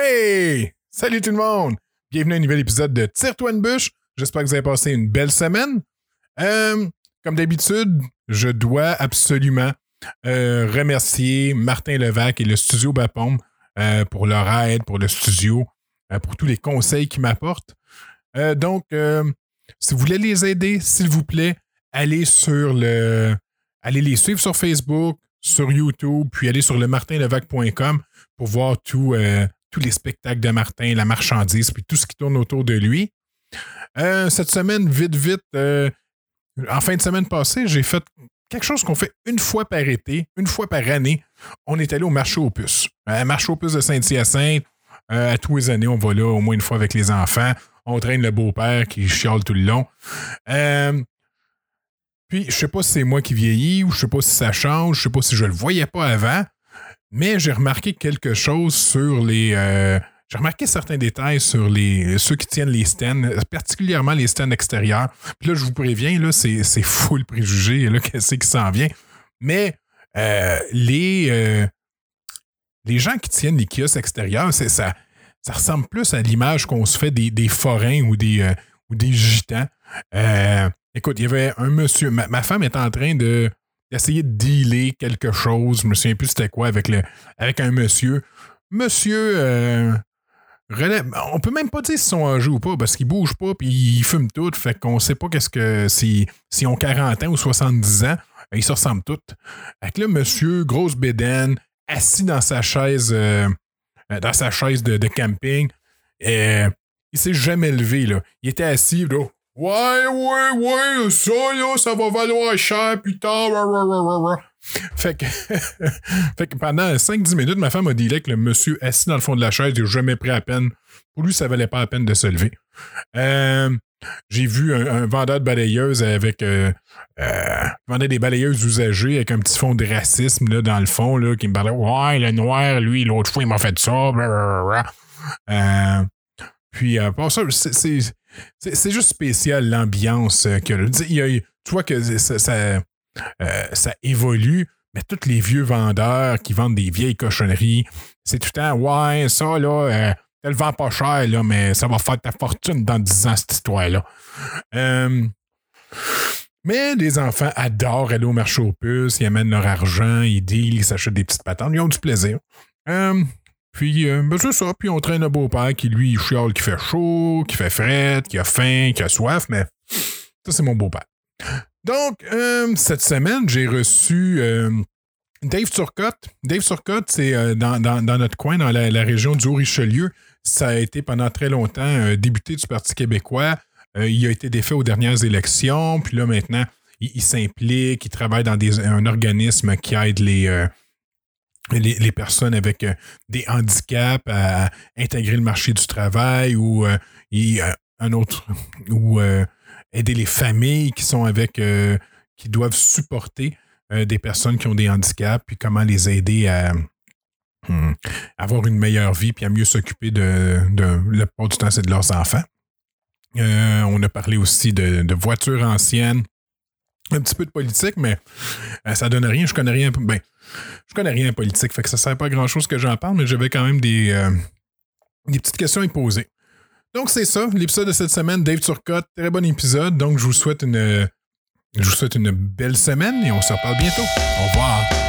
Hey! Salut tout le monde! Bienvenue à un nouvel épisode de Tire-toi une bûche. J'espère que vous avez passé une belle semaine. Euh, comme d'habitude, je dois absolument euh, remercier Martin Levac et le studio Bapom euh, pour leur aide, pour le studio, pour tous les conseils qu'ils m'apportent. donc, si vous voulez les aider, s'il vous plaît, allez sur le. Allez les suivre sur Facebook, sur YouTube, puis allez sur le martinlevac.com pour voir tout, tous les spectacles de Martin, la marchandise, puis tout ce qui tourne autour de lui. Euh, cette semaine, vite, vite, euh, en fin de semaine passée, j'ai fait quelque chose qu'on fait une fois par été, une fois par année. On est allé au marché aux puces. Euh, marché aux puces de Saint-Hyacinthe. à tous les années, on va là au moins une fois avec les enfants. On traîne le beau-père qui chiale tout le long. puis, je sais pas si c'est moi qui vieillis ou je sais pas si ça change, je sais pas si je le voyais pas avant, mais j'ai remarqué quelque chose sur les. Euh, j'ai remarqué certains détails sur les, ceux qui tiennent les stands, particulièrement les stands extérieurs. Puis là, je vous préviens, là, c'est, c'est full préjugé, là, qu'est-ce qui s'en vient. Mais euh, les, euh, les gens qui tiennent les kiosques extérieurs, c'est, ça, ça ressemble plus à l'image qu'on se fait des, des forains ou des, ou des gitans. écoute, il y avait un monsieur, ma femme est en train de essayer de dealer quelque chose. Je me souviens plus c'était quoi avec, le, avec un monsieur. Monsieur, euh, on peut même pas dire s'ils sont âgés ou pas parce qu'ils bougent pas puis ils fument tout. Fait qu'on sait pas qu'est-ce que. S'ils si, ont 40 ans ou 70 ans, ils se ressemblent tous. Avec le monsieur, grosse bédaine, assis dans sa chaise, euh, dans sa chaise de, camping. Et, il s'est jamais levé. Là. Il était assis, là, Ouais, ouais, ouais, ça, là, ça va valoir cher plus tard. Fait que, fait que pendant 5-10 minutes, ma femme a dit que le monsieur assis dans le fond de la chaise, n'a jamais pris à peine. Pour lui, ça valait pas la peine de se lever. Euh, j'ai vu un, vendeur de balayeuses avec. Euh, euh, vendait des balayeuses usagées avec un petit fond de racisme là, dans le fond, là, qui me parlait Ouais, le noir, lui, l'autre fois, il m'a fait ça. Euh, puis, euh, ça, c'est c'est juste spécial l'ambiance euh, que. tu vois que ça, euh, ça, évolue, mais tous les vieux vendeurs qui vendent des vieilles cochonneries, c'est tout le temps, ouais, ça, là, euh, elle vend pas cher, là, mais ça va faire ta fortune dans 10 ans, cette histoire-là. mais les enfants adorent aller au marché aux puces, ils amènent leur argent, ils dealent, ils s'achètent des petites patentes, ils ont du plaisir. Puis, euh, ben c'est ça. Puis, on traîne un beau-père qui, lui, il chiale qui fait chaud, qui fait fret, qui a faim, qui a soif, mais ça, c'est mon beau-père. Donc, euh, cette semaine, j'ai reçu euh, Dave Turcotte. Dave Turcotte, c'est dans, notre coin, dans la, région du Haut-Richelieu. Ça a été pendant très longtemps débuté du Parti québécois. il a été défait aux dernières élections. Puis là, maintenant, il, s'implique, il travaille dans un organisme qui aide les les, personnes avec euh, des handicaps à intégrer le marché du travail ou euh, euh, un autre ou aider les familles qui sont avec qui doivent supporter des personnes qui ont des handicaps puis comment les aider à hmm, avoir une meilleure vie puis à mieux s'occuper de, la du temps c'est de leurs enfants. on a parlé aussi de, de, voitures anciennes, un petit peu de politique, mais ça donne rien. Je connais rien. Ben, je connais rien en politique, fait que ça ne sert pas à grand chose que j'en parle, mais j'avais quand même des, euh, des petites questions à y poser. Donc c'est ça, l'épisode de cette semaine, Dave Turcotte, très bon épisode. Donc je vous souhaite une je vous souhaite une belle semaine et on se reparle bientôt. Au revoir.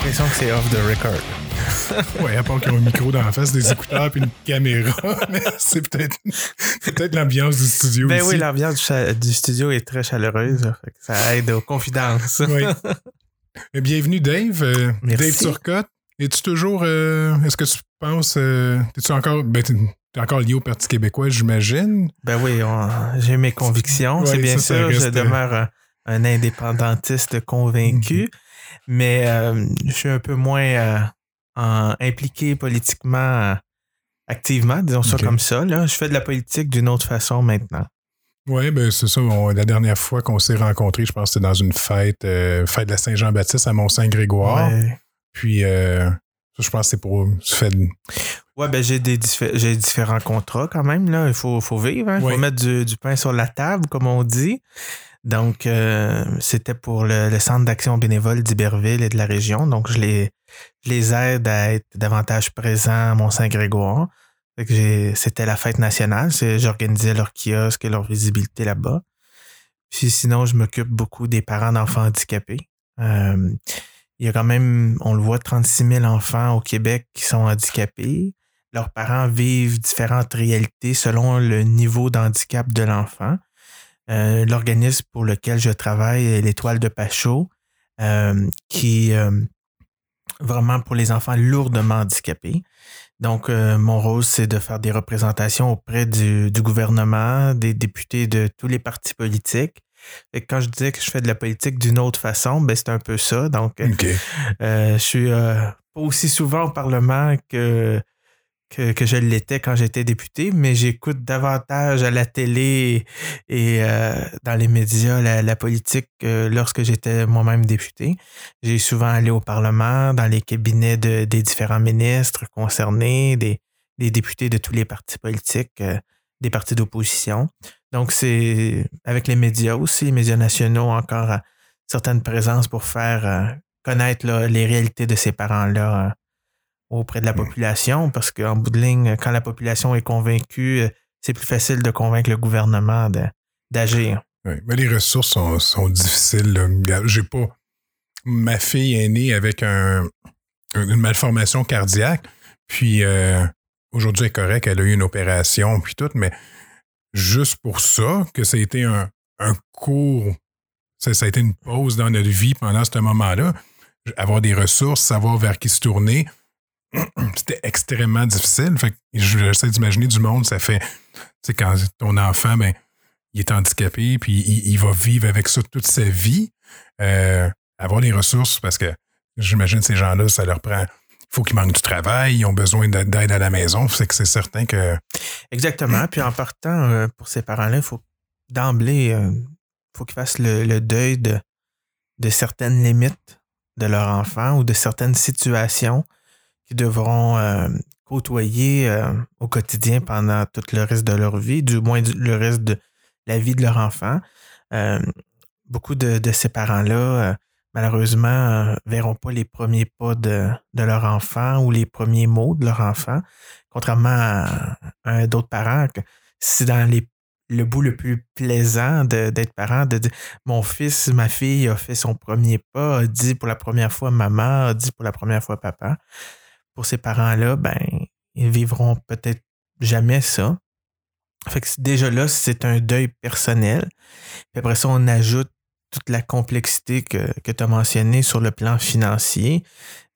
L'impression que c'est off the record. ouais, à part qu'ils ont un micro dans la face, des écouteurs puis une caméra, mais c'est peut-être peut l'ambiance du studio. Ben oui, l'ambiance du, studio est très chaleureuse. Ça aide aux confidences. oui. Bienvenue, Dave. Euh, Dave Turcotte. Es-tu toujours. Euh, est-ce que tu penses. Euh, es-tu encore. Ben, es encore lié au Parti québécois, j'imagine? Ben oui, j'ai mes convictions. c'est bien sûr, je demeure un, indépendantiste convaincu. Mm-hmm mais euh, je suis un peu moins euh, impliqué politiquement euh, activement, disons ça comme ça. Là. Je fais de la politique d'une autre façon maintenant. Oui, ben c'est ça. la dernière fois qu'on s'est rencontrés, je pense que c'était dans une fête, euh, fête de la Saint-Jean-Baptiste à Mont-Saint-Grégoire. Puis, euh, je pense que c'est pour. Fait... Ouais, ben j'ai des j'ai différents contrats quand même. Là. Il faut, faut vivre. Hein. Il faut mettre du, pain sur la table, comme on dit. Donc, euh, c'était pour le, Centre d'action bénévole d'Iberville et de la région. Donc, je les, je les aide à être davantage présents à Mont-Saint-Grégoire. C'était la fête nationale. J'organisais leur kiosque et leur visibilité là-bas. Puis sinon, je m'occupe beaucoup des parents d'enfants handicapés. Euh, il y a quand même, on le voit, 36 000 enfants au Québec qui sont handicapés. Leurs parents vivent différentes réalités selon le niveau d'handicap de l'enfant. Euh, l'organisme pour lequel je travaille est l'Étoile de Pachot, euh, qui est vraiment pour les enfants lourdement handicapés. Donc, euh, mon rôle, c'est de faire des représentations auprès du, gouvernement, des députés de tous les partis politiques. Et quand je disais que je fais de la politique d'une autre façon, ben c'est un peu ça. Donc, euh, je suis euh, pas aussi souvent au Parlement que que, je l'étais quand j'étais député, mais j'écoute davantage à la télé et euh, dans les médias la, politique lorsque j'étais moi-même député. J'ai souvent allé au Parlement, dans les cabinets de, des différents ministres concernés, des, des, députés de tous les partis politiques, euh, des partis d'opposition. Donc, c'est avec les médias aussi, les médias nationaux, encore euh, certaines présences pour faire connaître les réalités de ces parents-là auprès de la population parce qu'en bout de ligne, quand la population est convaincue, euh, c'est plus facile de convaincre le gouvernement d'agir. Oui, mais les ressources sont, difficiles. J'ai pas. Ma fille est née avec un, une malformation cardiaque, puis euh, aujourd'hui elle est correcte, elle a eu une opération, puis tout, mais juste pour ça, que ça a été un, un cours, ça, ça, a été une pause dans notre vie pendant ce moment-là, avoir des ressources, savoir vers qui se tourner, c'était extrêmement difficile. Fait j'essaie d'imaginer du monde, ça fait, tu sais, quand ton enfant, ben, il est handicapé, puis il, va vivre avec ça toute sa vie. Euh, avoir les ressources, parce que j'imagine ces gens-là, ça leur prend. Il faut qu'ils manquent du travail, ils ont besoin d'aide à la maison. C'est que c'est certain que. Exactement. Puis en partant, euh, pour ces parents-là, il faut d'emblée, il euh, faut qu'ils fassent le, deuil de, de certaines limites de leur enfant ou de certaines situations devront euh, côtoyer euh, au quotidien pendant tout le reste de leur vie, du moins le reste de la vie de leur enfant. Euh, beaucoup de, ces parents-là, malheureusement, verront pas les premiers pas de, leur enfant ou les premiers mots de leur enfant, contrairement à, d'autres parents. C'est dans le bout le plus plaisant d'être parent, de dire mon fils, ma fille a fait son premier pas, a dit pour la première fois maman, a dit pour la première fois papa pour ces parents-là, ben, ils vivront peut-être jamais ça. Fait que déjà là, c'est un deuil personnel. Puis après ça, on ajoute toute la complexité que, que tu as mentionnée sur le plan financier.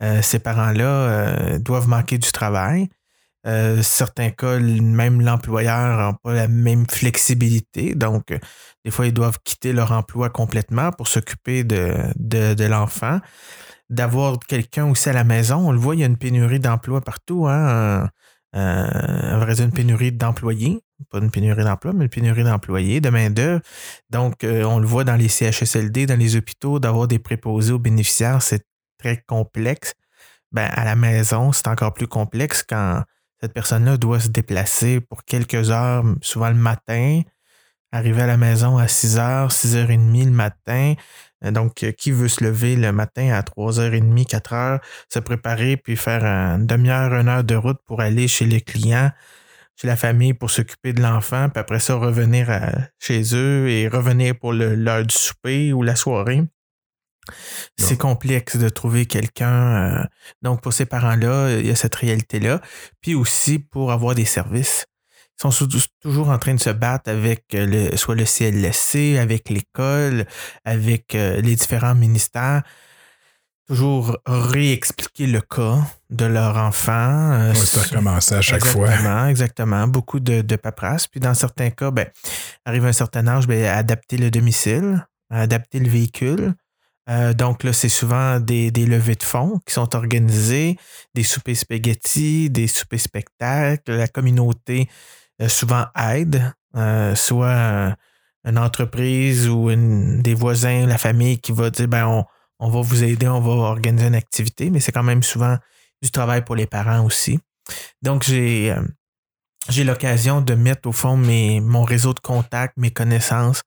Euh, ces parents-là euh, doivent manquer du travail. Euh, certains cas, même l'employeur n'a pas la même flexibilité. Donc, des fois, ils doivent quitter leur emploi complètement pour s'occuper de, l'enfant d'avoir quelqu'un aussi à la maison. On le voit, il y a une pénurie d'emplois partout. Hein? Euh, vrai dire, une pénurie d'employés. Pas une pénurie d'emplois, mais une pénurie d'employés, de main-d'œuvre. Donc, euh, on le voit dans les CHSLD, dans les hôpitaux, d'avoir des préposés aux bénéficiaires, c'est très complexe. Ben, à la maison, c'est encore plus complexe quand cette personne-là doit se déplacer pour quelques heures, souvent le matin, arriver à la maison à 6 h, 6 h 30 le matin, euh, donc, euh, qui veut se lever le matin à 3h30, 4h, se préparer, puis faire une demi-heure, une heure de route pour aller chez les clients, chez la famille pour s'occuper de l'enfant, puis après ça, revenir chez eux et revenir pour l'heure du souper ou la soirée. C'est complexe de trouver quelqu'un. Euh, donc, pour ces parents-là, il y a cette réalité-là. Puis aussi pour avoir des services sont toujours en train de se battre avec euh, le, soit le CLSC, avec l'école, avec euh, les différents ministères. Toujours réexpliquer le cas de leur enfant. Euh, ça a à chaque fois. Exactement, exactement. Beaucoup de, de paperasse. Puis dans certains cas, ben, arrive un certain âge, ben, adapter le domicile, adapter le véhicule. donc là, c'est souvent des, des, levées de fonds qui sont organisées, des soupers spaghetti, des soupers spectacles. La communauté souvent aide, euh, soit une entreprise ou des voisins, la famille qui va dire ben on, on va vous aider, on va organiser une activité, mais c'est quand même souvent du travail pour les parents aussi. Donc, j'ai euh, j'ai l'occasion de mettre au fond mes, mon réseau de contacts, mes connaissances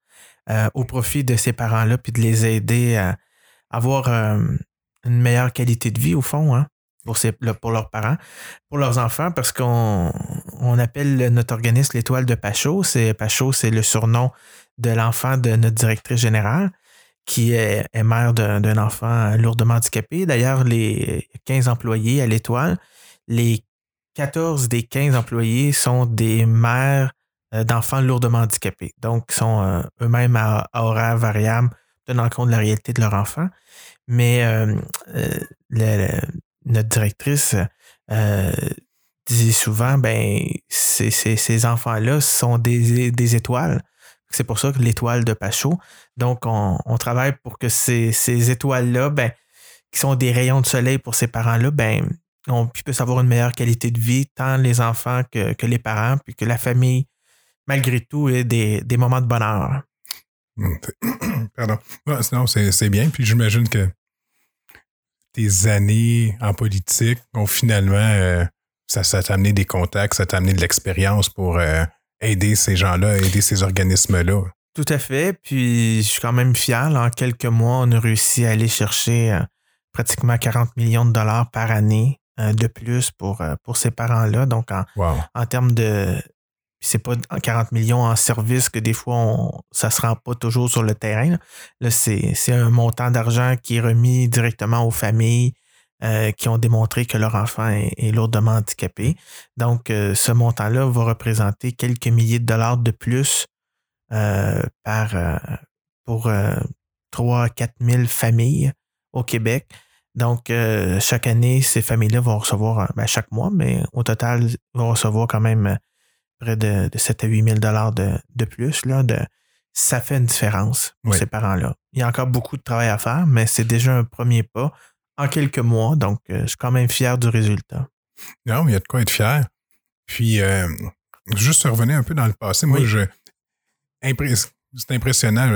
euh, au profit de ces parents-là, puis de les aider à avoir euh, une meilleure qualité de vie au fond, hein, pour, leurs parents, pour leurs enfants, parce qu'on on appelle notre organisme l'étoile de Pachot. C'est, Pachot, c'est le surnom de l'enfant de notre directrice générale qui est, mère d'un enfant lourdement handicapé. D'ailleurs, les 15 employés à l'étoile, les 14 des 15 employés sont des mères euh, d'enfants lourdement handicapés. Donc, sont euh, eux-mêmes à, horaire variable, tenant compte de la réalité de leur enfant. Mais euh, notre directrice disait souvent, ben, ces, enfants-là sont des étoiles c'est pour ça que l'étoile de Pachot. Donc, on, travaille pour que ces, étoiles-là, ben, qui sont des rayons de soleil pour ces parents-là, ben, on puisse avoir une meilleure qualité de vie, tant les enfants que, les parents, puis que la famille, malgré tout, ait des, moments de bonheur. Pardon. sinon, c'est bien. Puis j'imagine que tes années en politique ont finalement, euh, ça, t'a amené des contacts, ça t'a amené de l'expérience pour euh, aider ces gens-là, aider ces organismes-là. Tout à fait. Puis je suis quand même fier. en quelques mois, on a réussi à aller chercher euh, pratiquement 40 millions de dollars par année de plus pour, pour ces parents-là. Donc, en, en termes de. C'est pas 40 millions en service que des fois, on, ça se rend pas toujours sur le terrain. Là, c'est un montant d'argent qui est remis directement aux familles euh, qui ont démontré que leur enfant est, lourdement handicapé. Donc, euh, ce montant-là va représenter quelques milliers de dollars de plus euh, par, pour 3 à 4 000 familles au Québec. Donc, chaque année, ces familles-là vont recevoir, ben, chaque mois, mais au total, vont recevoir quand même près de, 7 à 8 000 dollars de, plus. Là, de, ça fait une différence pour ces parents-là. Il y a encore beaucoup de travail à faire, mais c'est déjà un premier pas en quelques mois. Donc, euh, je suis quand même fier du résultat. Non, mais il y a de quoi être fier. Puis, euh, juste revenir un peu dans le passé, moi, je. C'est impressionnant.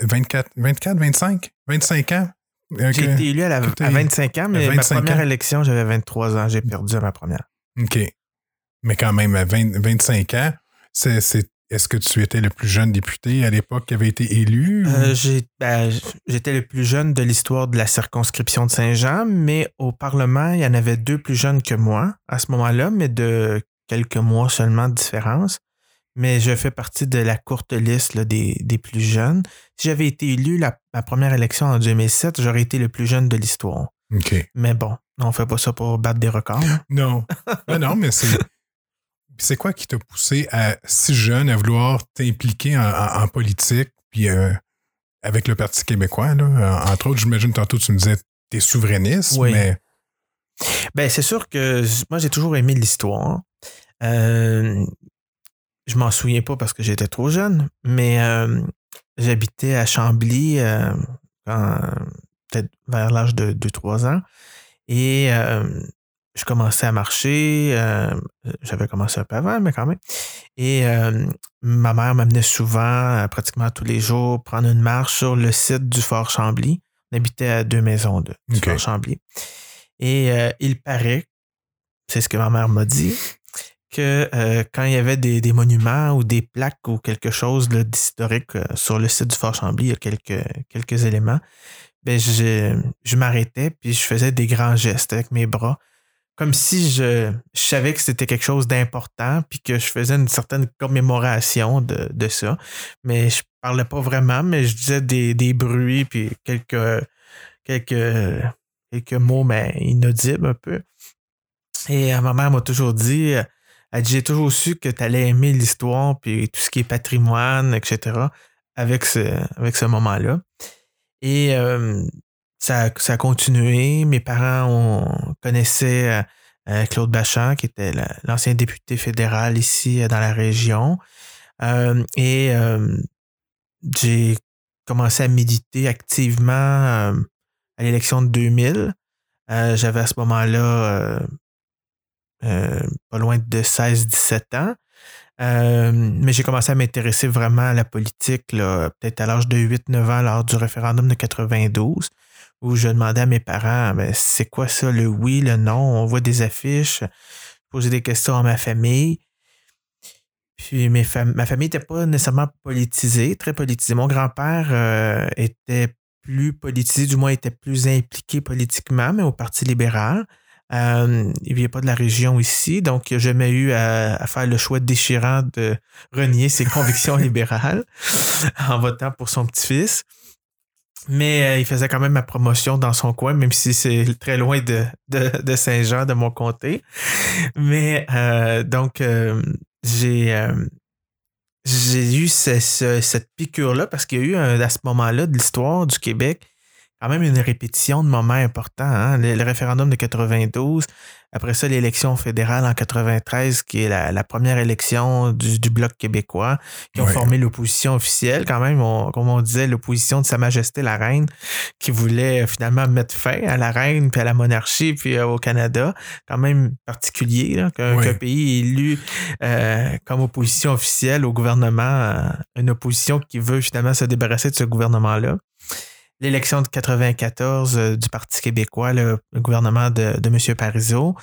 24, 24, 25, 25 ans. J'ai été élu à, 25 ans, mais ma première élection, j'avais 23 ans. J'ai perdu à ma première. OK. Mais quand même, à 25 ans, c'est est-ce que tu étais le plus jeune député à l'époque qui avait été élu? Euh, ben, j'étais le plus jeune de l'histoire de la circonscription de Saint-Jean, mais au Parlement, il y en avait deux plus jeunes que moi à ce moment-là, mais de quelques mois seulement de différence. Mais je fais partie de la courte liste des, plus jeunes. Si j'avais été élu la, ma première élection en 2007, j'aurais été le plus jeune de l'histoire. OK. Mais bon, on fait pas ça pour battre des records. Non. non, non, mais c'est c'est quoi qui t'a poussé à si jeune à vouloir t'impliquer en, politique, puis euh, avec le Parti québécois, là? Entre autres, j'imagine tantôt tu me disais t'es souverainiste, mais. Ben, c'est sûr que moi j'ai toujours aimé l'histoire. Euh, je m'en souviens pas parce que j'étais trop jeune, mais euh, j'habitais à Chambly peut-être vers l'âge de 2-3 ans. Et je commençais à marcher. Euh, j'avais commencé un peu avant, mais quand même. Et euh, ma mère m'amenait souvent, euh, pratiquement tous les jours, prendre une marche sur le site du Fort Chambly. On habitait à deux maisons de, du Fort Chambly. Et il paraît, c'est ce que ma mère m'a dit, que quand il y avait des, monuments ou des plaques ou quelque chose d'historique sur le site du Fort Chambly, il y a quelques, quelques éléments, ben je, je m'arrêtais puis je faisais des grands gestes avec mes bras comme si je, savais que c'était quelque chose d'important, puis que je faisais une certaine commémoration de, ça. Mais je parlais pas vraiment, mais je disais des, bruits, puis quelques, quelques, quelques mots, mais inaudibles un peu. Et euh, ma mère m'a toujours dit, euh, elle dit, j'ai toujours su que tu allais aimer l'histoire, puis tout ce qui est patrimoine, etc., avec ce, avec ce moment-là. Et euh, ça, ça a continué. Mes parents on, connaissaient euh, euh, Claude Bachand, qui était l'ancien député fédéral ici euh, dans la région. et j'ai commencé à méditer activement à l'élection de 2000. J'avais à ce moment-là pas loin de 16-17 ans. mais j'ai commencé à m'intéresser vraiment à la politique, peut-être à l'âge de 8-9 ans, lors du référendum de 92, où je demandais à mes parents, ben, c'est quoi ça, le oui, le non? On voit des affiches, poser des questions à ma famille. Puis mes ma famille n'était pas nécessairement politisée, très politisée. Mon grand-père euh, était plus politisé, du moins était plus impliqué politiquement, mais au Parti libéral. Euh, il vient pas de la région ici, donc il n'a jamais eu à, faire le choix déchirant de renier ses convictions libérales en votant pour son petit-fils. Mais euh, il faisait quand même ma promotion dans son coin, même si c'est très loin de, Saint-Jean, de mon comté. Mais euh, donc, euh, j'ai j'ai eu cette piqûre-là parce qu'il y a eu à ce moment-là de l'histoire du Québec quand même une répétition de moments importants. Hein. Le, référendum de 92, après ça, l'élection fédérale en 93, qui est la, première élection du, Bloc québécois, qui ont formé l'opposition officielle, quand même, comme on disait, l'opposition de Sa Majesté la Reine, qui voulait finalement mettre fin à la Reine, puis à la monarchie, puis euh, au Canada. Quand même particulier, qu'un pays élu euh, comme opposition officielle au gouvernement, euh, une opposition qui veut finalement se débarrasser de ce gouvernement-là l'élection de 94 euh, du Parti québécois, le, gouvernement de, de M. Parizeau,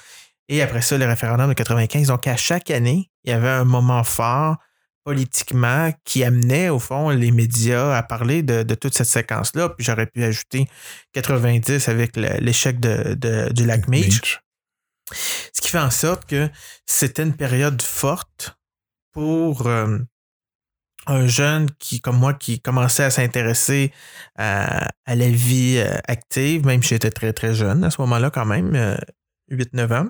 et après ça, le référendum de 95. Donc, à chaque année, il y avait un moment fort politiquement qui amenait, au fond, les médias à parler de, toute cette séquence-là. Puis j'aurais pu ajouter 90 avec l'échec de, du lac Meach. Ce qui fait en sorte que c'était une période forte pour euh, un jeune qui, comme moi, qui commençait à s'intéresser à, la vie euh, active, même si j'étais très, très jeune à ce moment-là, quand même, 8-9 euh, ans.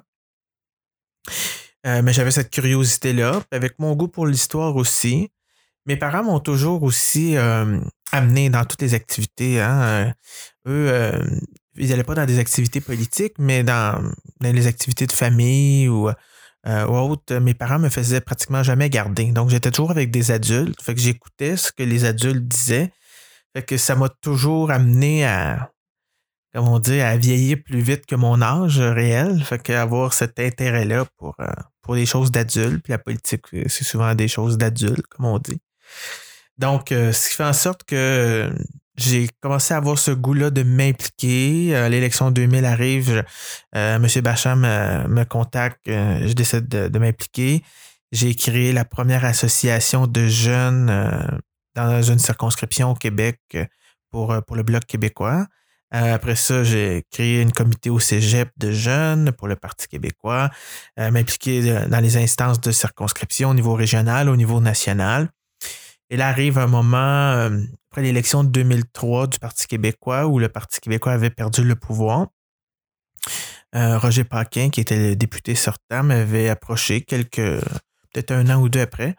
Euh, mais j'avais cette curiosité-là. Avec mon goût pour l'histoire aussi. Mes parents m'ont toujours aussi amené dans toutes les activités. Hein. Eux, ils n'allaient pas dans des activités politiques, mais dans, dans les activités de famille ou euh, ou autre, mes parents me faisaient pratiquement jamais garder. Donc, j'étais toujours avec des adultes. Fait que j'écoutais ce que les adultes disaient. Fait que ça m'a toujours amené à, comment on dit, à vieillir plus vite que mon âge réel. Fait qu'avoir cet intérêt-là pour, euh, pour des choses d'adultes. Puis la politique, c'est souvent des choses d'adultes, comme on dit. Donc, euh, ce qui fait en sorte que j'ai commencé à avoir ce goût-là de m'impliquer. Euh, l'élection 2000 arrive, euh, M. Bacham me, contacte, euh, je décide de, m'impliquer. J'ai créé la première association de jeunes dans une circonscription au Québec pour, pour le Bloc québécois. après ça, j'ai créé une comité au cégep de jeunes pour le Parti québécois, m'impliquer dans les instances de circonscription au niveau régional, au niveau national. Et là arrive un moment, après l'élection de 2003 du Parti québécois, où le Parti québécois avait perdu le pouvoir, euh, Roger Paquin, qui était le député sortant, m'avait approché quelques, peut-être un an ou deux après,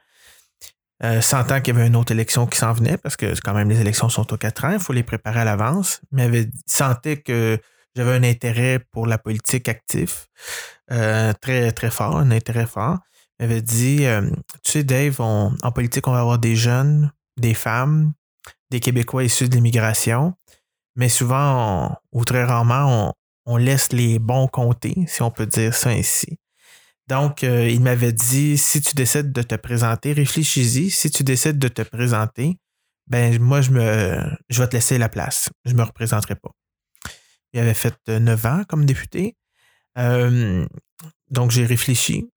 euh, sentant qu'il y avait une autre élection qui s'en venait, parce que quand même les élections sont aux quatre ans, il faut les préparer à l'avance, mais sentait que j'avais un intérêt pour la politique active, euh, très, très fort, un intérêt fort. Il m'avait dit, tu sais, Dave, en politique, on va avoir des jeunes, des femmes, des Québécois issus de l'immigration, mais souvent, ou très rarement, on, laisse les bons compter, si on peut dire ça ainsi. Donc, euh, il m'avait dit, si tu décides de te présenter, réfléchis-y. Si tu décides de te présenter, ben moi, je me je vais te laisser la place. Je ne me représenterai pas. Il avait fait euh, neuf ans comme député. Euh, donc, j'ai réfléchi.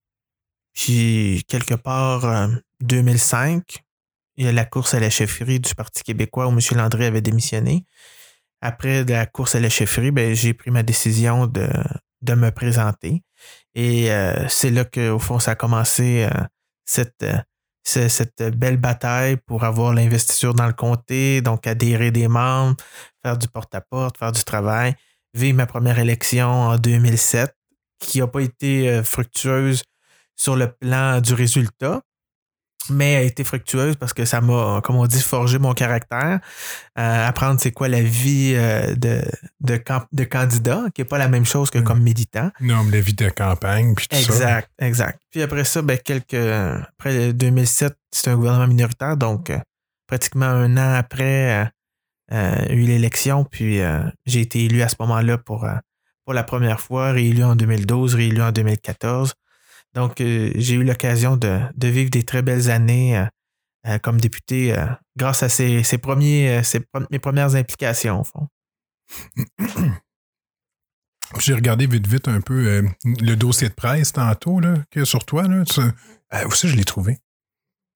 Puis, quelque part, 2005, il y a la course à la chefferie du Parti québécois où M. Landry avait démissionné. Après la course à la chefferie, ben, j'ai pris ma décision de, de me présenter. Et euh, c'est là qu'au fond, ça a commencé euh, cette, euh, cette belle bataille pour avoir l'investiture dans le comté, donc adhérer des membres, faire du porte-à-porte, faire du travail. Vivre ma première élection en 2007, qui n'a pas été fructueuse sur le plan du résultat, mais a été fructueuse parce que ça m'a, comme on dit, forgé mon caractère. Euh, apprendre c'est quoi la vie euh, de, de, de, candidat, qui n'est pas la même chose que comme militant. Non, mais la vie de campagne, puis tout exact, ça. Exact, exact. Puis après ça, ben, quelques, après 2007, c'était un gouvernement minoritaire, donc euh, pratiquement un an après, il y a eu l'élection, puis j'ai été élu à ce moment-là pour, pour la première fois, réélu en 2012, réélu en 2014. Donc, j'ai eu l'occasion de, vivre des très belles années comme député grâce à ces, premiers, mes premières implications, au fond. J'ai regardé vite, vite un peu le dossier de presse tantôt là, que sur toi. Là, aussi, je l'ai trouvé?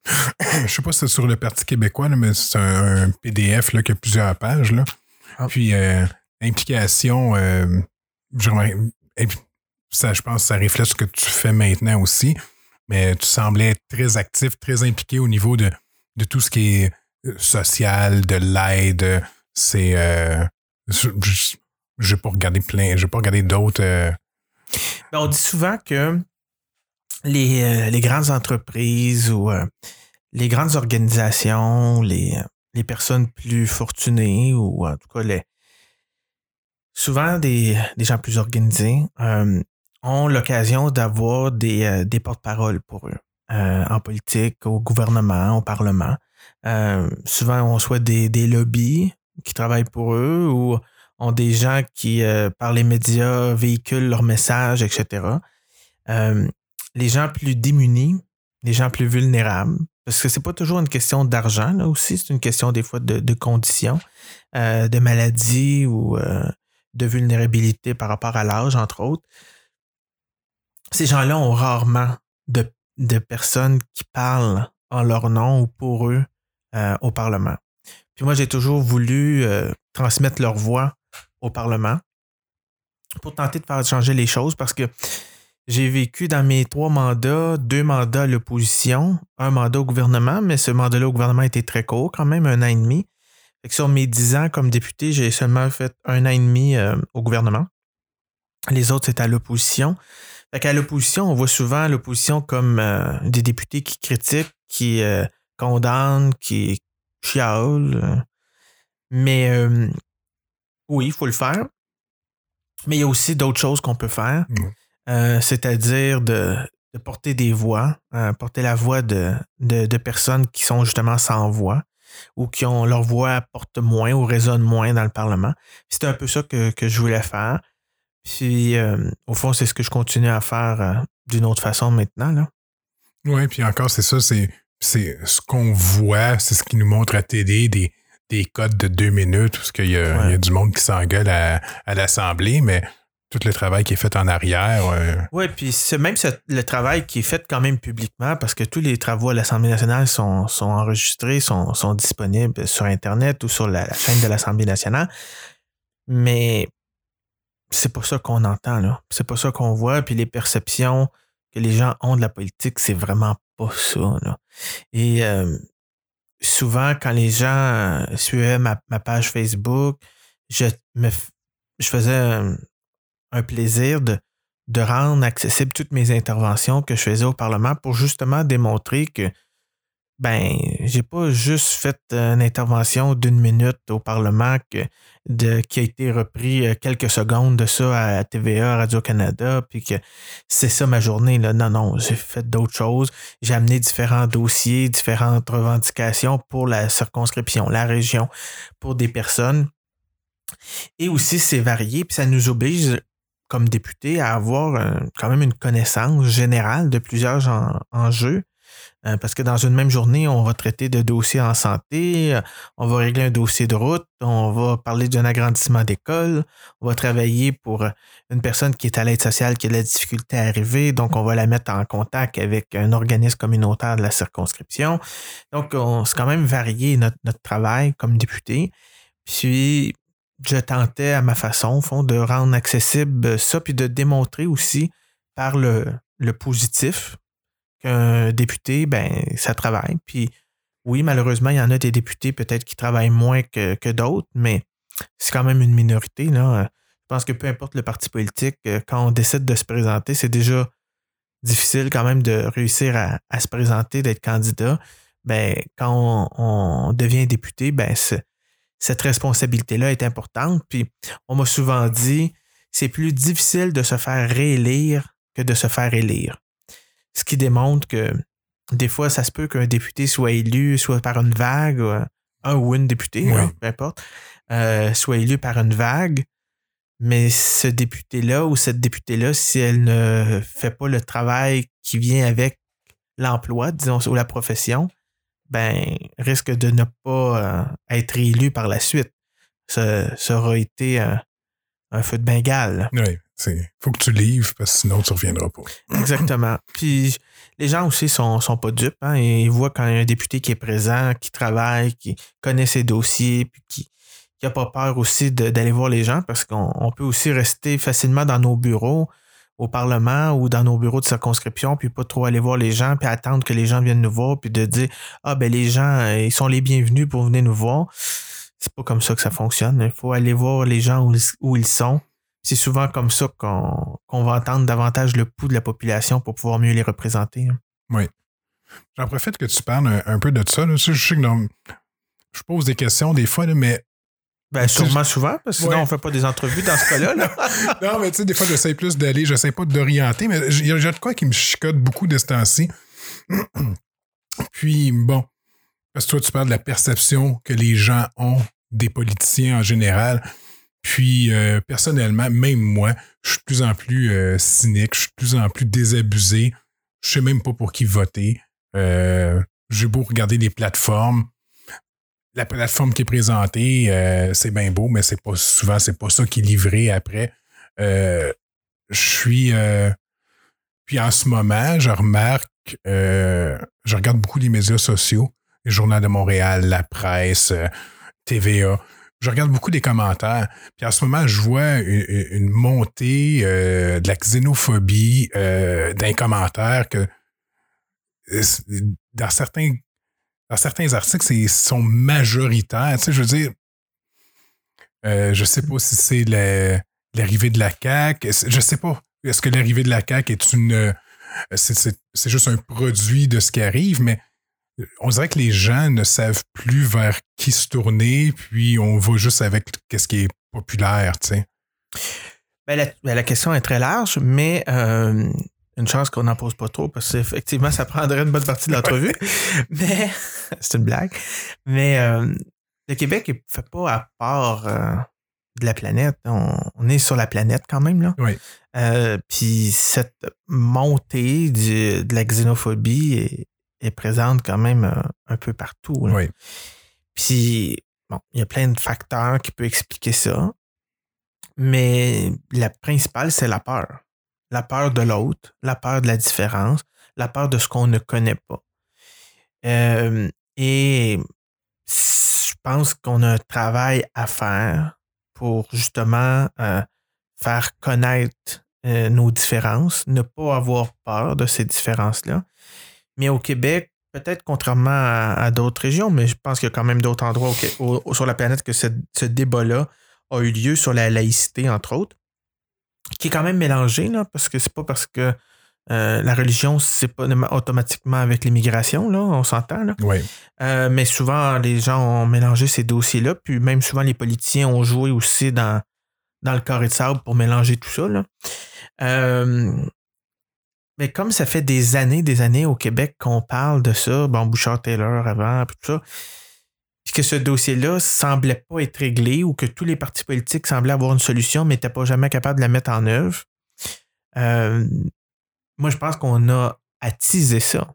je sais pas si c'est sur le Parti québécois, mais c'est un, PDF là, qui a plusieurs pages. Là. Ah. Puis, euh, implication, euh, ça, je pense que ça reflète ce que tu fais maintenant aussi. Mais tu semblais être très actif, très impliqué au niveau de, de tout ce qui est euh, social, de l'aide. C'est. je n'ai pas regardé plein. Je pas regardé d'autres. Ben, on dit souvent que les, les grandes entreprises ou les grandes organisations, les, les personnes plus fortunées ou en tout cas les souvent des, gens plus organisés euh, ont l'occasion d'avoir des, euh, des porte-paroles pour eux euh, en politique, au gouvernement, au parlement. souvent, on soit des, des lobbies qui travaillent pour eux ou ont des gens qui, par les médias, véhiculent leurs messages, etc. les gens plus démunis, les gens plus vulnérables, parce que c'est pas toujours une question d'argent, là aussi, c'est une question des fois de, conditions, euh, de maladie ou euh, de vulnérabilité par rapport à l'âge, entre autres. Ces gens-là ont rarement de, personnes qui parlent en leur nom ou pour eux euh, au Parlement. Puis moi, j'ai toujours voulu transmettre leur voix au Parlement pour tenter de faire changer les choses parce que j'ai vécu dans mes trois mandats, deux mandats à l'opposition, un mandat au gouvernement, mais ce mandat-là au gouvernement était très court, quand même, un an et demi. sur mes dix ans comme député, j'ai seulement fait un an et demi euh, au gouvernement. Les autres, c'était à l'opposition. Fait qu'à l'opposition, on voit souvent l'opposition comme euh, des députés qui critiquent, qui euh, condamnent, qui chialent. Mais oui, il faut le faire. Mais il y a aussi d'autres choses qu'on peut faire. Euh, c'est-à-dire de, porter des voix, euh, porter la voix de, de, personnes qui sont justement sans voix ou qui ont leur voix porte moins ou résonne moins dans le Parlement. C'était un peu ça que, je voulais faire. Puis, euh, au fond, c'est ce que je continue à faire d'une autre façon maintenant. Là. Oui, puis encore, c'est ça, c'est, ce qu'on voit, c'est ce qui nous montre à TD des, des codes de deux minutes, parce qu'il y, a du monde qui s'engueule à, à l'Assemblée, mais tout le travail qui est fait en arrière. Euh. Oui, puis c'est même le travail qui est fait quand même publiquement parce que tous les travaux à l'Assemblée nationale sont, enregistrés, sont, disponibles sur Internet ou sur la, chaîne de l'Assemblée nationale. Mais c'est pas ça qu'on entend, là. C'est pas ça qu'on voit. Puis les perceptions que les gens ont de la politique, c'est vraiment pas ça. Et euh, souvent, quand les gens euh, suivaient ma, page Facebook, je me je faisais un plaisir de, de rendre accessibles toutes mes interventions que je faisais au Parlement pour justement démontrer que ben, j'ai pas juste fait une intervention d'une minute au Parlement que, de, qui a été repris euh, quelques secondes de ça à TVA, Radio-Canada, puis que c'est ça ma journée. Là. Non, non, j'ai fait d'autres choses. J'ai amené différents dossiers, différentes revendications pour la circonscription, la région, pour des personnes. Et aussi, c'est varié, puis ça nous oblige comme député à avoir euh, quand même une connaissance générale de plusieurs enjeux. Euh, parce que dans une même journée, on va traiter de dossiers en santé, euh, on va régler un dossier de route, on va parler d'un agrandissement d'école, on va travailler pour une personne qui est à l'aide sociale qui a de la difficulté à arriver, donc on va la mettre en contact avec un organisme communautaire de la circonscription. Donc, c'est quand même varié notre, travail comme député. Puis, je tentais à ma façon, au fond, de rendre accessible ça, puis de démontrer aussi par le positif qu'un député, ben, ça travaille. Puis oui, malheureusement, il y en a des députés peut-être qui travaillent moins que, d'autres, mais c'est quand même une minorité. Là. Je pense que peu importe le parti politique, euh, quand on décide de se présenter, c'est déjà difficile quand même de réussir à, se présenter, d'être candidat. Ben, quand on, devient député, ben, cette responsabilité-là est importante. Puis on m'a souvent dit, c'est plus difficile de se faire réélire que de se faire élire. Ce qui démontre que des fois, ça se peut qu'un député soit élu soit par une vague, un ou une députée, peu importe, euh, soit élu par une vague. Mais ce député-là ou cette députée-là, si elle ne fait pas le travail qui vient avec l'emploi, disons, ou la profession, ben, risque de ne pas euh, être élu par la suite. Ça, aura été un feu de Bengale. Oui, il faut que tu livres parce que sinon tu ne reviendras pas. Exactement. Puis les gens aussi sont, sont pas dupes. Hein, et ils voient quand il y a un député qui est présent, qui travaille, qui connaît ses dossiers, puis qui n'a pas peur aussi d'aller voir les gens parce qu'on peut aussi rester facilement dans nos bureaux au Parlement ou dans nos bureaux de circonscription, puis pas trop aller voir les gens, puis attendre que les gens viennent nous voir, puis de dire Ah ben les gens, euh, ils sont les bienvenus pour venir nous voir. C'est pas comme ça que ça fonctionne. Il faut aller voir les gens où, ils sont. C'est souvent comme ça qu'on va entendre davantage le pouls de la population pour pouvoir mieux les représenter. Hein. Oui. J'en profite que tu parles un, peu de ça. Je sais que je pose des questions des fois, mais ben, sûrement souvent, parce que sinon, on ne fait pas des entrevues dans ce cas-là. non, mais tu sais, des fois, j'essaie plus d'aller, j'essaie pas d'orienter, mais il y a de quoi qui me chicote beaucoup de ce temps-ci. Puis, bon, parce que toi, tu parles de la perception que les gens ont des politiciens en général. Puis, euh, personnellement, même moi, je suis de plus en plus euh, cynique, je suis de plus en plus désabusé. Je sais même pas pour qui voter. Euh, j'ai beau regarder les plateformes. La plateforme qui est présentée, c'est bien beau, mais c'est pas souvent, c'est pas ça qui est livré après. je suis. puis en ce moment, je remarque, je regarde beaucoup les médias sociaux, les journaux de Montréal, la presse, TVA. Je regarde beaucoup des commentaires. Puis en ce moment, je vois une, montée euh, de la xénophobie euh, d'un commentaire que euh, dans certains, dans certains articles, ils sont majoritaires. Tu sais, je veux dire, je ne sais pas si c'est l'arrivée de la CAQ. Je sais pas. Est-ce que l'arrivée de la CAQ est une. C'est juste un produit de ce qui arrive, mais on dirait que les gens ne savent plus vers qui se tourner, puis on va juste avec ce qui est populaire, tu sais. Ben, ben la, question est très large, mais euh, une chance qu'on n'en pose pas trop, parce qu'effectivement, ça prendrait une bonne partie de l'entrevue. mais c'est une blague. Mais euh, le Québec ne fait pas à part euh, de la planète. On, est sur la planète quand même, là. Oui. puis cette montée de la xénophobie est, est présente quand même euh, un, peu partout. Oui. Puis, bon, il y a plein de facteurs qui peuvent expliquer ça. Mais la principale, c'est la peur. La peur de l'autre, la peur de la différence, la peur de ce qu'on ne connaît pas. Euh, et je pense qu'on a un travail à faire pour justement euh, faire connaître nos différences, ne pas avoir peur de ces différences-là mais au Québec, peut-être contrairement à, d'autres régions, mais je pense qu'il y a quand même d'autres endroits sur la planète que ce, débat-là a eu lieu sur la laïcité, entre autres, qui est quand même mélangé, là, parce que c'est pas parce que euh, la religion, c'est pas automatiquement avec l'immigration, là, on s'entend. Là. Oui. Euh, mais souvent, les gens ont mélangé ces dossiers-là, puis même souvent, les politiciens ont joué aussi dans, dans le carré de sable pour mélanger tout ça. Là. Euh, mais comme ça fait des années, des années au Québec qu'on parle de ça, bon, Bouchard-Taylor avant, puis tout ça, puis que ce dossier-là semblait pas être réglé ou que tous les partis politiques semblaient avoir une solution, mais n'étaient pas jamais capables de la mettre en œuvre. Euh, moi, je pense qu'on a attisé ça.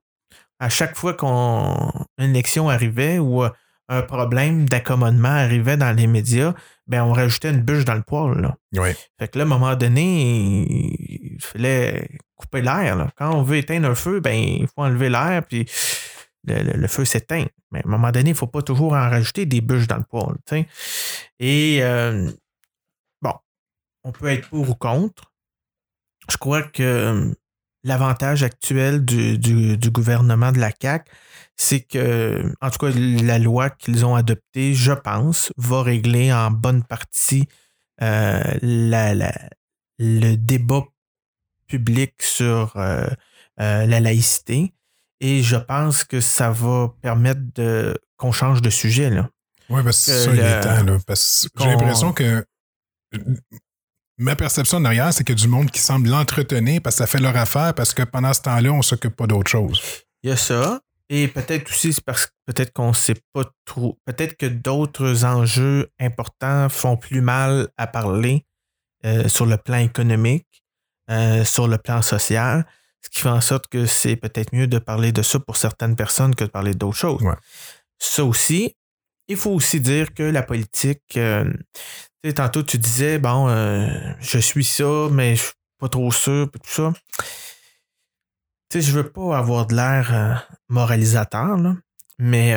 À chaque fois qu'une élection arrivait ou un problème d'accommodement arrivait dans les médias, ben on rajoutait une bûche dans le poêle. Là. Oui. Fait que là, à un moment donné, il fallait couper l'air. Quand on veut éteindre un feu, ben il faut enlever l'air, puis le, feu s'éteint. Mais à un moment donné, il ne faut pas toujours en rajouter des bûches dans le poêle. Et euh, bon, on peut être pour ou contre. Je crois que l'avantage actuel du, du, gouvernement de la CAQ, c'est que, en tout cas, la loi qu'ils ont adoptée, je pense, va régler en bonne partie euh, le débat public sur euh, euh, la laïcité. Et je pense que ça va permettre de, qu'on change de sujet. Là. Oui, parce que ça, il est temps. parce que j'ai l'impression que ma perception derrière, c'est a du monde qui semble l'entretenir parce que ça fait leur affaire, parce que pendant ce temps-là, on ne s'occupe pas d'autre chose. Il y a ça. Et peut-être aussi, c'est parce que peut-être qu'on ne sait pas trop. Peut-être que d'autres enjeux importants font plus mal à parler euh, sur le plan économique, euh, sur le plan social, ce qui fait en sorte que c'est peut-être mieux de parler de ça pour certaines personnes que de parler d'autres choses. Ça aussi, il faut aussi dire que la politique, euh, tantôt tu disais, bon, je suis ça, mais je suis pas trop sûr, tout ça. Tu sais, je veux pas avoir de l'air moralisateur, mais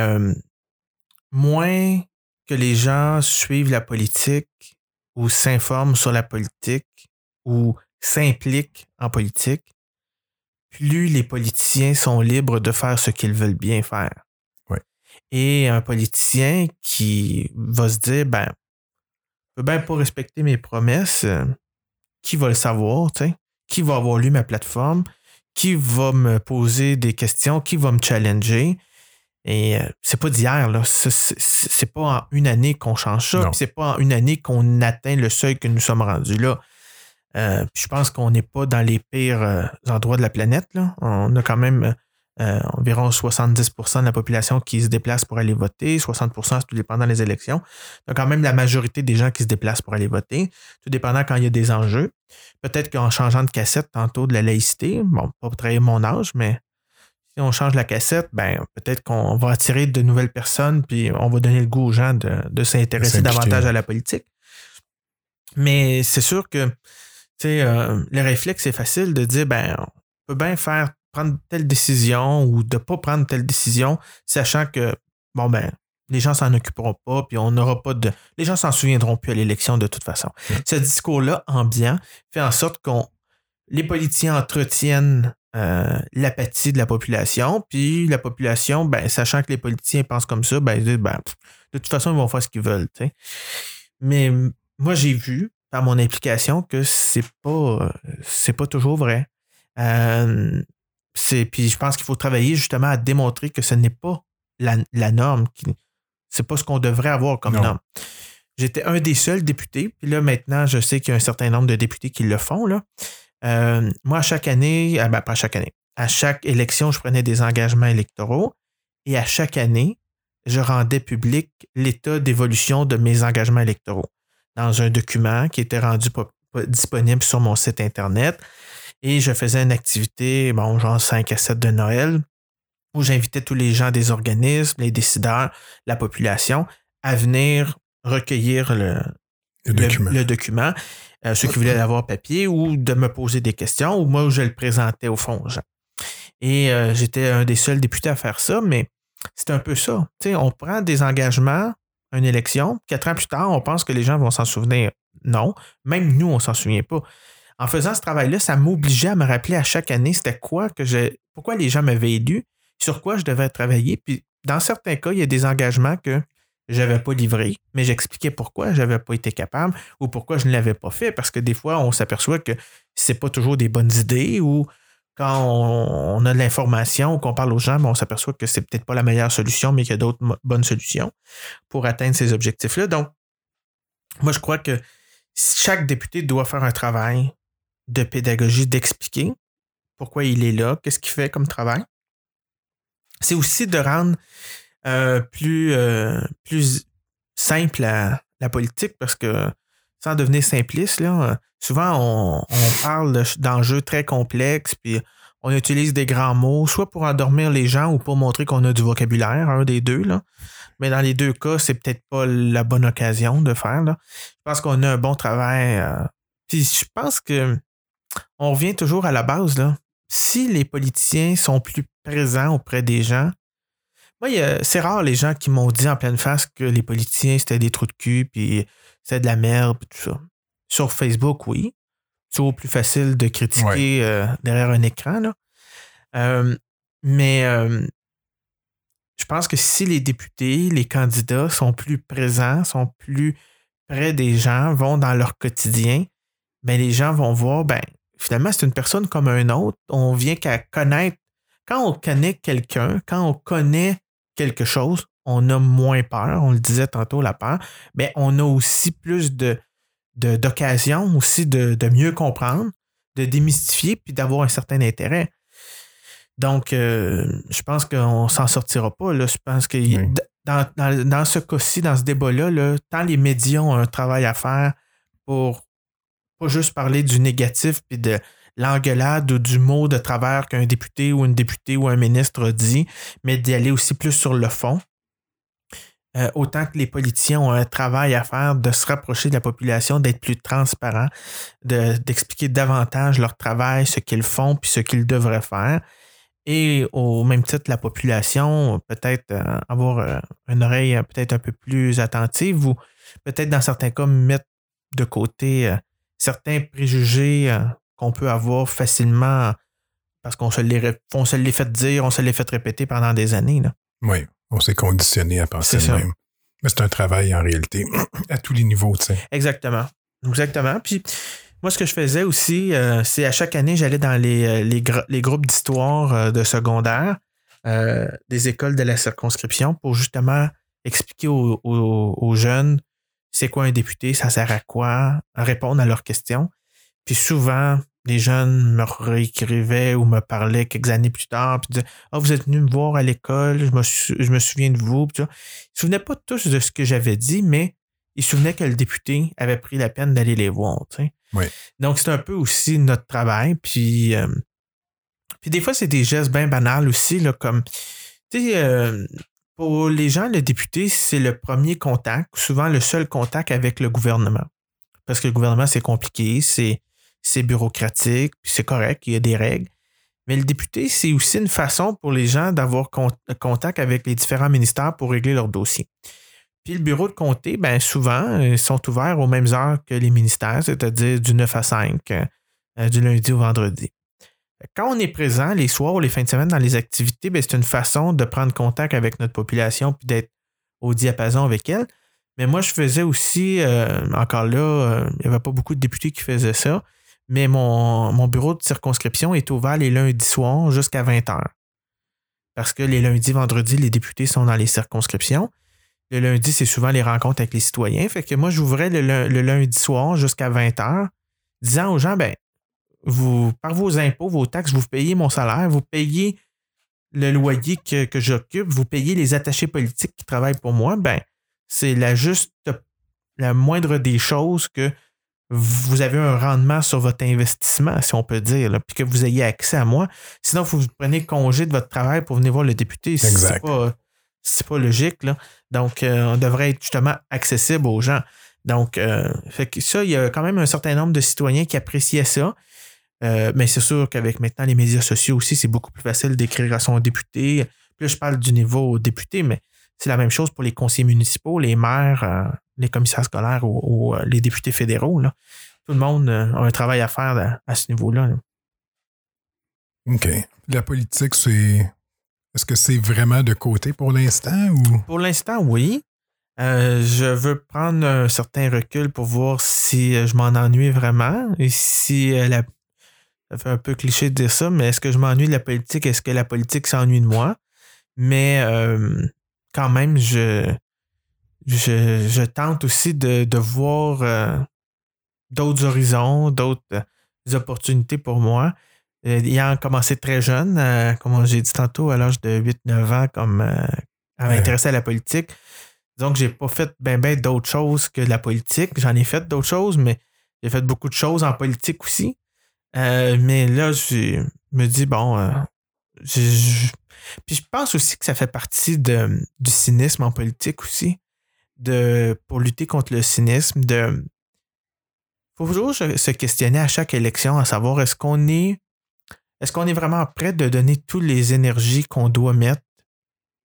moins que les gens suivent la politique ou s'informent sur la politique ou s'impliquent en politique, plus les politiciens sont libres de faire ce qu'ils veulent bien faire. Et un politicien qui va se dire, ben, peux bien pas respecter mes promesses, euh, qui va le savoir, Qui va avoir lu ma plateforme? Qui va me poser des questions? Qui va me challenger? Et euh, c'est pas d'hier, là. C'est pas en une année qu'on change ça. C'est pas en une année qu'on atteint le seuil que nous sommes rendus là. Euh, je pense qu'on n'est pas dans les pires endroits de la planète. Là. On a quand même environ 70% de la population qui se déplace pour aller voter, 60% c'est tout dépendant des élections. On a quand même la majorité des gens qui se déplacent pour aller voter, tout dépendant quand il y a des enjeux. Peut-être qu'en changeant de cassette tantôt de la laïcité, bon, pas pour trahir mon âge, mais si on change la cassette, ben peut-être qu'on va attirer de nouvelles personnes, puis on va donner le goût aux gens de, s'intéresser davantage à la politique. Mais c'est sûr que euh, le réflexe, c'est facile de dire ben, on peut bien faire prendre telle décision ou de ne pas prendre telle décision, sachant que bon ben les gens s'en occuperont pas, puis on n'aura pas de. Les gens s'en souviendront plus à l'élection de toute façon. Ce discours-là ambiant fait en sorte qu'on les politiciens entretiennent euh, l'apathie de la population. Puis la population, ben, sachant que les politiciens pensent comme ça, ben, ben de toute façon, ils vont faire ce qu'ils veulent. Mais moi, j'ai vu par mon implication que c'est pas c'est pas toujours vrai. Euh, puis je pense qu'il faut travailler justement à démontrer que ce n'est pas la, la norme. C'est pas ce qu'on devrait avoir comme norme. J'étais un des seuls députés, puis là maintenant, je sais qu'il y a un certain nombre de députés qui le font. Là. Euh, moi, à chaque année, ah, ben, pas chaque année, à chaque élection, je prenais des engagements électoraux et à chaque année, je rendais public l'état d'évolution de mes engagements électoraux dans un document qui était rendu disponible sur mon site Internet. Et je faisais une activité, bon, genre 5 à 7 de Noël, où j'invitais tous les gens des organismes, les décideurs, la population à venir recueillir le, le document. Euh, ceux qui voulaient avoir papier, ou de me poser des questions, ou moi, je le présentais au fond gens. Et euh, j'étais un des seuls députés à faire ça, mais c'est un peu ça. on prend des engagements, une élection, quatre ans plus tard, on pense que les gens vont s'en souvenir. Non, même nous, on s'en souvient pas. En faisant ce travail-là, ça m'obligeait à me rappeler à chaque année c'était quoi que j'ai, pourquoi les gens m'avaient élu, sur quoi je devais travailler. Puis dans certains cas, il y a des engagements que j'avais pas livré, mais j'expliquais pourquoi j'avais pas été capable ou pourquoi je ne l'avais pas fait, parce que des fois, on s'aperçoit que c'est pas toujours des bonnes idées ou quand on, a de l'information ou qu'on parle aux gens, ben, on s'aperçoit que c'est peut-être pas la meilleure solution, mais qu'il y a d'autres bonnes solutions pour atteindre ces objectifs-là. Donc, moi, je crois que chaque député doit faire un travail de pédagogie, d'expliquer pourquoi il est là, qu'est-ce qu'il fait comme travail. C'est aussi de rendre euh, plus, euh, plus simple la politique parce que sans devenir simpliste, souvent on, parle d'enjeux très complexes, puis on utilise des grands mots, soit pour endormir les gens ou pour montrer qu'on a du vocabulaire, un des deux. Mais dans les deux cas, c'est peut-être pas la bonne occasion de faire. Là. Je pense qu'on a un bon travail. Euh, puis je pense que on revient toujours à la base. Là. Si les politiciens sont plus présents auprès des gens, c'est rare les gens qui m'ont dit en pleine face que les politiciens, c'était des trous de cul, puis c'était de la merde, puis tout ça. Sur Facebook, oui. C'est toujours plus facile de critiquer euh, derrière un écran. Là. Euh, mais euh, je pense que si les députés, les candidats sont plus présents, sont plus près des gens, vont dans leur quotidien, ben les gens vont voir, ben finalement, c'est une personne comme un autre. On vient qu'à connaître. Quand on connaît quelqu'un, quand on connaît quelque chose, on a moins peur, on le disait tantôt, la peur, mais on a aussi plus de d'occasion aussi de, mieux comprendre, de démystifier, puis d'avoir un certain intérêt. Donc, euh, je pense qu'on s'en sortira pas. Là. Je pense que dans, ce cas-ci, dans ce débat-là, tant les médias ont un travail à faire pour pas juste parler du négatif puis de l'engueulade ou du mot de travers qu'un député ou une députée ou un ministre dit, mais d'y aller aussi plus sur le fond. Euh, autant que les politiciens ont un travail à faire de se rapprocher de la population, d'être plus transparents, d'expliquer davantage leur travail, ce qu'ils font, puis ce qu'ils devraient faire. Et au même titre, la population, peut-être euh, avoir euh, une oreille peut-être un peu plus attentive ou peut-être dans certains cas mettre de côté certains préjugés qu'on peut avoir facilement parce qu'on se les, on se les fait dire, on se les fait répéter pendant des années. Là. Oui. On s'est conditionné à penser le même. Mais c'est un travail en réalité à tous les niveaux, tu sais. Exactement. Exactement. Puis moi, ce que je faisais aussi, euh, c'est à chaque année, j'allais dans les, euh, les, groupes d'histoire euh, de secondaire des écoles de la circonscription pour justement expliquer aux jeunes c'est quoi un député, ça sert à quoi, répondre à leurs questions. Puis souvent, les jeunes me réécrivaient ou me parlaient quelques années plus tard, puis disaient Ah, vous êtes venu me voir à l'école, je me, je me souviens de vous. Puis, ils ne se souvenaient pas tous de ce que j'avais dit, mais ils se souvenaient que le député avait pris la peine d'aller les voir. Donc, c'est un peu aussi notre travail. Puis, euh, puis des fois, c'est des gestes bien banals aussi, là, comme tu sais, euh, pour les gens, le député, c'est le premier contact, souvent le seul contact avec le gouvernement. Parce que le gouvernement, c'est compliqué, c'est c'est bureaucratique, puis c'est correct, il y a des règles. Mais le député, c'est aussi une façon pour les gens d'avoir contact avec les différents ministères pour régler leurs dossiers. Puis le bureau de comté, bien souvent, ils sont ouverts aux mêmes heures que les ministères, c'est-à-dire du 9 à 5, euh, du lundi au vendredi. Quand on est présent les soirs ou les fins de semaine dans les activités, ben, c'est une façon de prendre contact avec notre population puis d'être au diapason avec elle. Mais moi, je faisais aussi, euh, encore là, euh, il n'y avait pas beaucoup de députés qui faisaient ça mais mon, bureau de circonscription est ouvert les lundis soirs jusqu'à 20h. Parce que les lundis, vendredis, les députés sont dans les circonscriptions. Le lundi, c'est souvent les rencontres avec les citoyens. Fait que moi, j'ouvrais le, lundi soir jusqu'à 20h, disant aux gens, ben, vous, par vos impôts, vos taxes, vous payez mon salaire, vous payez le loyer que, que j'occupe, vous payez les attachés politiques qui travaillent pour moi, ben, c'est la juste, la moindre des choses que vous avez un rendement sur votre investissement, si on peut dire, puis que vous ayez accès à moi. Sinon, vous preniez congé de votre travail pour venir voir le député. C'est pas, pas logique. Là. Donc, euh, on devrait être justement accessible aux gens. Donc, euh, fait que ça, il y a quand même un certain nombre de citoyens qui appréciaient ça. Euh, mais c'est sûr qu'avec maintenant les médias sociaux aussi, c'est beaucoup plus facile d'écrire à son député. Puis là, je parle du niveau député, mais c'est la même chose pour les conseillers municipaux, les maires, les commissaires scolaires ou, euh, les députés fédéraux. Tout le monde euh, a un travail à faire à, ce niveau-là. OK. La politique, c'est. Est-ce que c'est vraiment de côté pour l'instant ou? Pour l'instant, oui. Euh, je veux prendre un certain recul pour voir si je m'en ennuie vraiment et si la... ça fait un peu cliché de dire ça, mais est-ce que je m'ennuie de la politique? Est-ce que la politique s'ennuie de moi? Mais quand même, je, je, tente aussi de, voir euh, d'autres horizons, d'autres euh, opportunités pour moi. Euh, ayant commencé très jeune, comme j'ai dit tantôt, à l'âge de 8-9 ans, comme à m'intéresser à la politique. Donc, j'ai pas fait ben ben d'autres choses que de la politique. J'en ai fait d'autres choses, mais j'ai fait beaucoup de choses en politique aussi. Mais là, je me dis, bon, puis je pense aussi que ça fait partie de, du cynisme en politique aussi de, pour lutter contre le cynisme, de faut toujours se questionner à chaque élection à savoir est-ce qu'on est est-ce qu'on est vraiment prêt de donner toutes les énergies qu'on doit mettre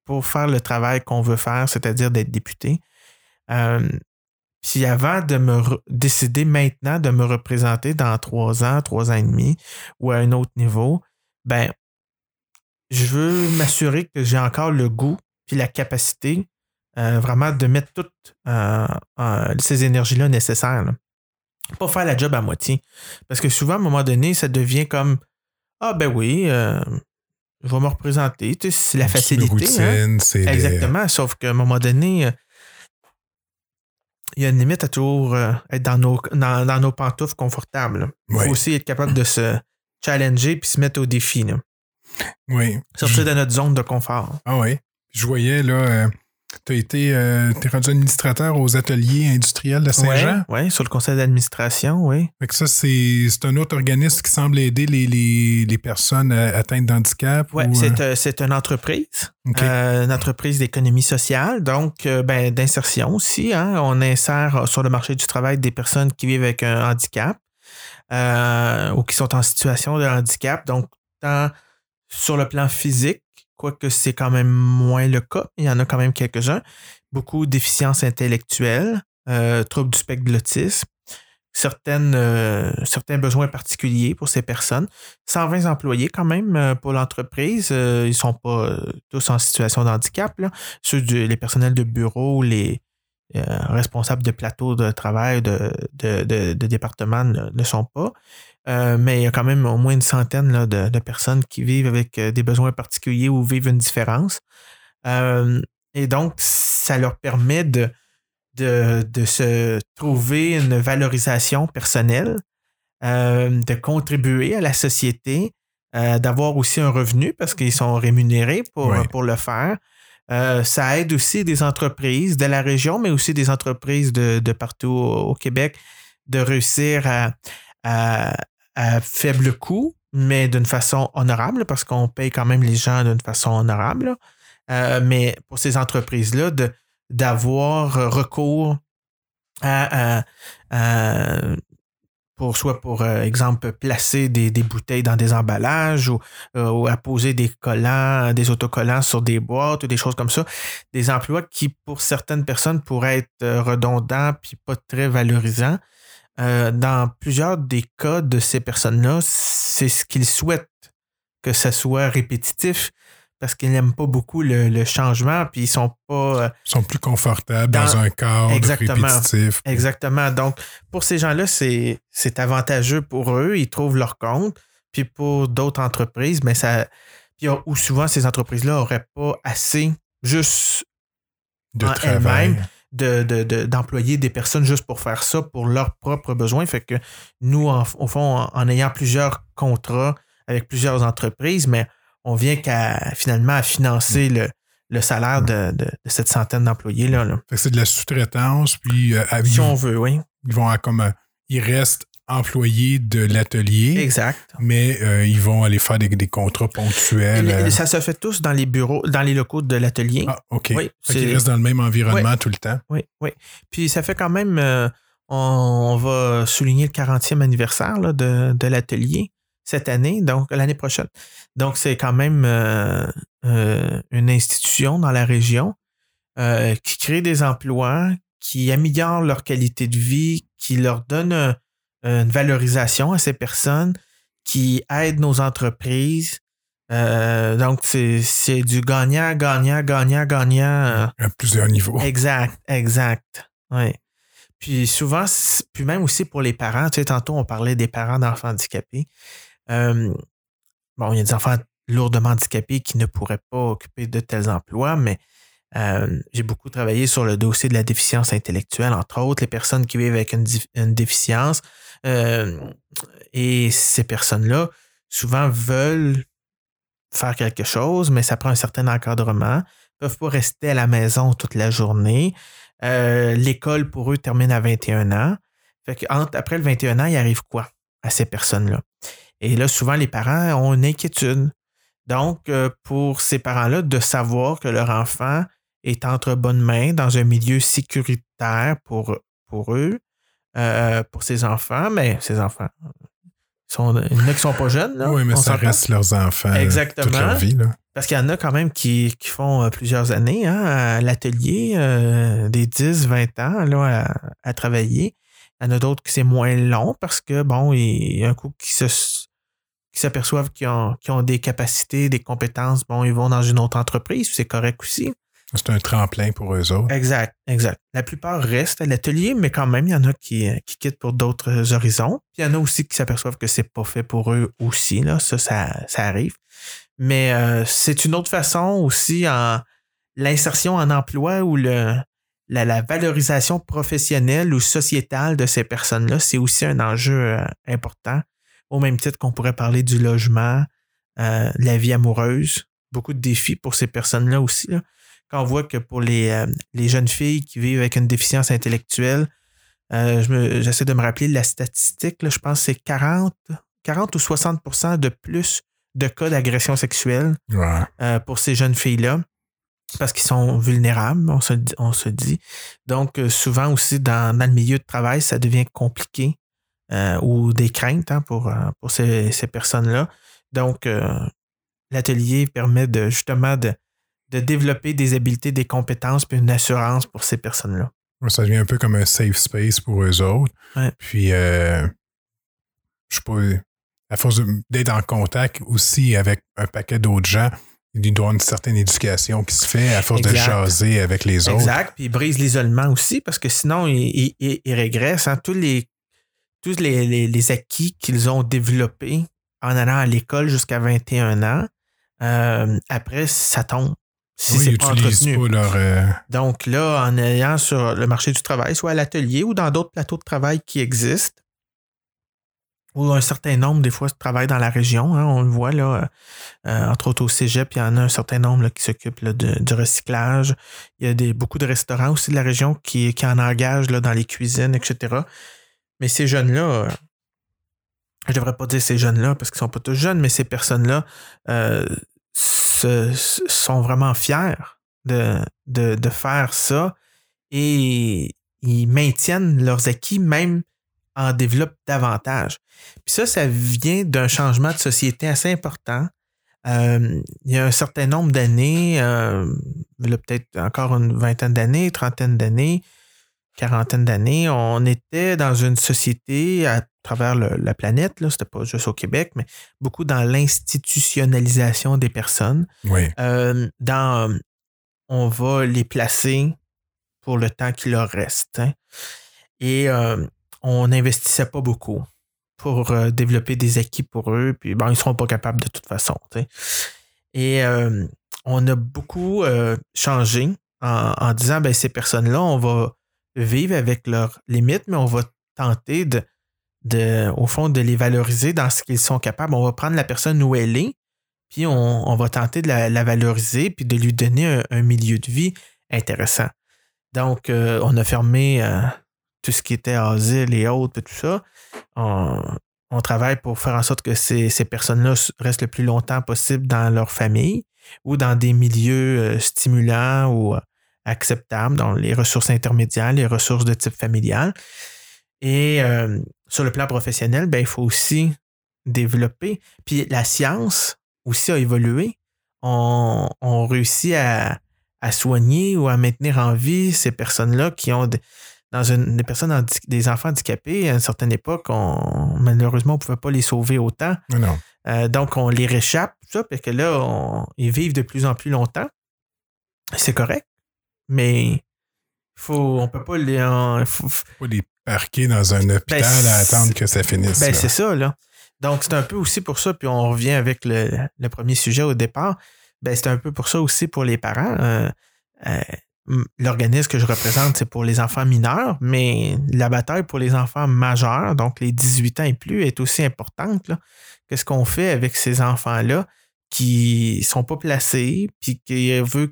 pour faire le travail qu'on veut faire, c'est-à-dire d'être député? Euh, puis avant de me décider maintenant de me représenter dans trois ans, trois ans et demi ou à un autre niveau, ben je veux m'assurer que j'ai encore le goût puis la capacité euh, vraiment de mettre toutes euh, euh, ces énergies-là nécessaires. Pas faire la job à moitié. Parce que souvent, à un moment donné, ça devient comme Ah ben oui, je vais me représenter. c'est la facilité. Hein. Exactement. Sauf qu'à un moment donné, il y a une limite à toujours être dans nos, dans, nos pantoufles confortables. Il faut aussi être capable de se challenger puis se mettre au défi. Oui. Sortir de notre zone de confort. Ah oui. Je voyais là Tu as été euh, es rendu administrateur aux ateliers industriels de Saint-Jean? Oui, sur le conseil d'administration, oui. ça, c'est un autre organisme qui semble aider les, personnes atteintes d'handicap? Oui, euh? c'est une entreprise. une entreprise d'économie sociale, donc ben, d'insertion aussi. Hein. On insère sur le marché du travail des personnes qui vivent avec un handicap ou qui sont en situation de handicap. Donc, tant sur le plan physique, quoique c'est quand même moins le cas, il y en a quand même quelques-uns. Beaucoup déficiences intellectuelles, euh, troubles du spectre de l'autisme, certaines, euh, certains besoins particuliers pour ces personnes. 120 employés quand même euh, pour l'entreprise. ils ne sont pas tous en situation de handicap. Ceux du, les personnels de bureau, les responsables de plateau de travail, de, de, département ne, sont pas. Euh, mais il y a quand même au moins une centaine de, personnes qui vivent avec euh, des besoins particuliers ou vivent une différence. Euh, et donc, ça leur permet de, de, se trouver une valorisation personnelle, de contribuer à la société, d'avoir aussi un revenu parce qu'ils sont rémunérés pour, pour le faire. ça aide aussi des entreprises de la région, mais aussi des entreprises de, partout au, Québec de réussir à, à faible coût, mais d'une façon honorable, parce qu'on paye quand même les gens d'une façon honorable. Euh, mais pour ces entreprises-là, d'avoir recours à, pour soit pour euh, exemple placer des, bouteilles dans des emballages euh, ou, à poser des collants, des autocollants sur des boîtes ou des choses comme ça, des emplois qui pour certaines personnes pourraient être redondants puis pas très valorisants. Euh, dans plusieurs des cas de ces personnes-là, c'est ce qu'ils souhaitent que ça soit répétitif parce qu'ils n'aiment pas beaucoup le, changement, puis ils sont pas. Euh, ils sont plus confortables dans, un cadre exactement, répétitif. Exactement. Donc, pour ces gens-là, c'est, c'est avantageux pour eux. Ils trouvent leur compte. Puis pour d'autres entreprises, mais ça. Puis, ou souvent, ces entreprises-là n'auraient pas assez juste de travail d'employer des personnes juste pour faire ça pour leurs propres besoins. Fait que nous, au fond, en, ayant plusieurs contrats avec plusieurs entreprises, mais on vient qu'à finalement à financer le, le salaire de, cette centaine d'employés-là. Là. c'est de la sous-traitance, puis euh, si on veut, oui. Ils vont comme euh, ils restent employés de l'atelier. Exact. Mais euh, ils vont aller faire des, contrats ponctuels. Euh. Ça se fait tous dans les bureaux, dans les locaux de l'atelier. Ah, OK. Oui, ils restent dans le même environnement tout le temps. Oui, oui. Puis ça fait quand même, euh, on, va souligner le 40e anniversaire de, l'atelier cette année, donc l'année prochaine. Donc c'est quand même une institution dans la région qui crée des emplois, qui améliore leur qualité de vie, qui leur donne une valorisation à ces personnes qui aident nos entreprises. Euh, donc, c'est du gagnant, gagnant, gagnant, gagnant. À plusieurs niveaux. Exact, exact. Oui. Puis souvent, puis même aussi pour les parents, tu sais, tantôt on parlait des parents d'enfants handicapés. Euh, bon, il y a des enfants lourdement handicapés qui ne pourraient pas occuper de tels emplois, mais euh, j'ai beaucoup travaillé sur le dossier de la déficience intellectuelle, entre autres, les personnes qui vivent avec une, déficience. Euh, et ces personnes-là, souvent, veulent faire quelque chose, mais ça prend un certain encadrement. Ne peuvent pas rester à la maison toute la journée. Euh, l'école, pour eux, termine à 21 ans. Fait que après le 21 ans, il arrive quoi à ces personnes-là? Et là, souvent, les parents ont une inquiétude. Donc, pour ces parents-là, de savoir que leur enfant est entre bonnes mains dans un milieu sécuritaire pour eux, euh, pour ses enfants, mais ses enfants. Sont, il y en a qui sont pas jeunes. Là, oui, mais ça reste leurs enfants Exactement. toute leur vie. Là. Parce qu'il y en a quand même qui, qui font euh, plusieurs années hein, à l'atelier, euh, des 10, 20 ans là, à, travailler. Il y en a d'autres qui c'est moins long parce que, bon, il y a un coup qui se qui s'aperçoivent qu'ils ont, ont, des capacités, des compétences, bon, ils vont dans une autre entreprise, c'est correct aussi. C'est un tremplin pour eux autres. Exact, exact. La plupart restent à l'atelier, mais quand même, il y en a qui, euh, qui quittent pour d'autres horizons. Puis il y en a aussi qui s'aperçoivent que c'est pas fait pour eux aussi. Là. Ça, ça, arrive. Mais euh, c'est une autre façon aussi en l'insertion en emploi ou le, la, valorisation professionnelle ou sociétale de ces personnes-là, c'est aussi un enjeu euh, important. Au même titre qu'on pourrait parler du logement, la vie amoureuse, beaucoup de défis pour ces personnes-là aussi. Quand on voit que pour les, les jeunes filles qui vivent avec une déficience intellectuelle, j'essaie de me rappeler la statistique, je pense que c'est 40, 40 ou 60% de plus de cas d'agression sexuelle pour ces jeunes filles-là parce qu'ils sont vulnérables, on se, on se dit. Donc, souvent aussi, dans, dans, le milieu de travail, ça devient compliqué euh, ou des craintes hein, pour, euh, pour ces, personnes-là. Donc, euh, l'atelier permet de justement de, développer des habiletés, des compétences, puis une assurance pour ces personnes-là. Ça devient un peu comme un safe space pour eux autres. Puis, je sais pas, à force d'être en contact aussi avec un paquet d'autres gens, il doit une certaine éducation qui se fait à force de jaser avec les autres. Exact. Puis il brise l'isolement aussi parce que sinon, il, il, régresse. Hein. Tous les tous les, acquis qu'ils ont développés en allant à l'école jusqu'à 21 ans, euh, après, ça tombe. Si c'est pas entretenu. Euh, Donc là, en ayant sur le marché du travail, soit à l'atelier ou dans d'autres plateaux de travail qui existent, ou un certain nombre, des fois, travaillent dans la région. Hein, on le voit, là, euh, entre autres au cégep, il y en a un certain nombre qui s'occupent du recyclage. Il y a des, beaucoup de restaurants aussi de la région qui, qui en engagent là, dans les cuisines, etc. Mais ces jeunes-là, euh, je devrais pas dire ces jeunes-là parce qu'ils sont pas tous jeunes, mais ces personnes-là euh, sont vraiment fiers de, de, faire ça et ils maintiennent leurs acquis, même en développent davantage. Puis ça, ça vient d'un changement de société assez important. Euh, il y a un certain nombre d'années, peut-être encore une vingtaine d'années, trentaine d'années, quarantaine d'années, on était dans une société à travers la planète, ce n'était pas juste au Québec, mais beaucoup dans l'institutionnalisation des personnes. Euh, dans on va les placer pour le temps qui leur reste. Hein. Et euh, on n'investissait pas beaucoup pour euh, développer des acquis pour eux, puis bon, ils ne seront pas capables de toute façon. Et on a beaucoup changé en, en disant ben, ces personnes-là, on va vivent avec leurs limites, mais on va tenter de, au fond, de les valoriser dans ce qu'ils sont capables. On va prendre la personne où elle est, puis on, va tenter de la, valoriser, puis de lui donner un, milieu de vie intéressant. Donc, euh, on a fermé euh, tout ce qui était asile et autres, et tout ça. On, travaille pour faire en sorte que ces, personnes-là restent le plus longtemps possible dans leur famille ou dans des milieux euh, stimulants ou acceptables dans les ressources intermédiaires, les ressources de type familial. Et euh, sur le plan professionnel, ben, il faut aussi développer. Puis la science aussi a évolué. On, réussit à, soigner ou à maintenir en vie ces personnes-là qui ont dans une, des personnes des enfants handicapés à une certaine époque, on, malheureusement, on ne pouvait pas les sauver autant. Euh, donc, on les réchappe, ça, parce que là, ils vivent de plus en plus longtemps. C'est correct mais faut, on peut pas les. faut, pas les parquer dans un hôpital ben, à attendre que ça finisse. Ben, c'est ça, là. Donc, c'est un peu aussi pour ça, puis on revient avec le, premier sujet au départ. Ben, c'est un peu pour ça aussi pour les parents. Euh, euh, l'organisme que je représente, c'est pour les enfants mineurs, mais la bataille pour les enfants majeurs, donc les 18 ans et plus, est aussi importante. Qu'est-ce qu'on fait avec ces enfants-là? Qui sont pas placés, puis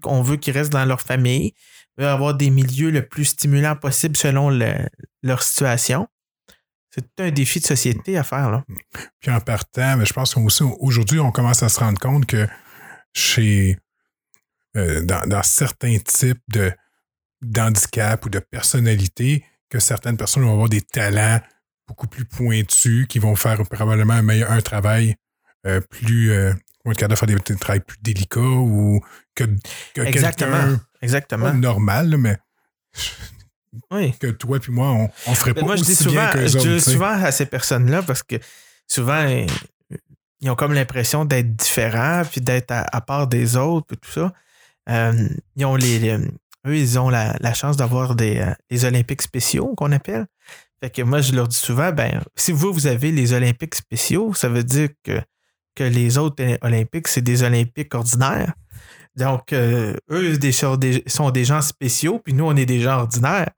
qu'on veut, qu'ils restent dans leur famille, veut avoir des milieux le plus stimulants possible selon leur situation. C'est un défi de société à faire. Là. Puis en partant, je pense qu'aujourd'hui, on commence à se rendre compte que chez euh, dans, certains types de d'handicap ou de personnalité, que certaines personnes vont avoir des talents beaucoup plus pointus, qui vont faire probablement un, meilleur, un travail euh, plus, euh, ou être capable de faire des, travaux plus délicats ou que, que Exactement. Exactement. normal, mais que toi puis moi, on, on ferait pas moi, aussi je dis souvent, bien Je dis souvent à ces personnes-là parce que souvent, ils ont comme l'impression d'être différents puis d'être à, part des autres et tout ça. Euh, ils ont les, eux, ils ont la, chance d'avoir des euh, les Olympiques spéciaux qu'on appelle. Fait que moi, je leur dis souvent, ben, si vous, vous avez les Olympiques spéciaux, ça veut dire que que les autres Olympiques, c'est des Olympiques ordinaires. Donc, euh, eux sont, des, gens spéciaux, puis nous, on est des gens ordinaires.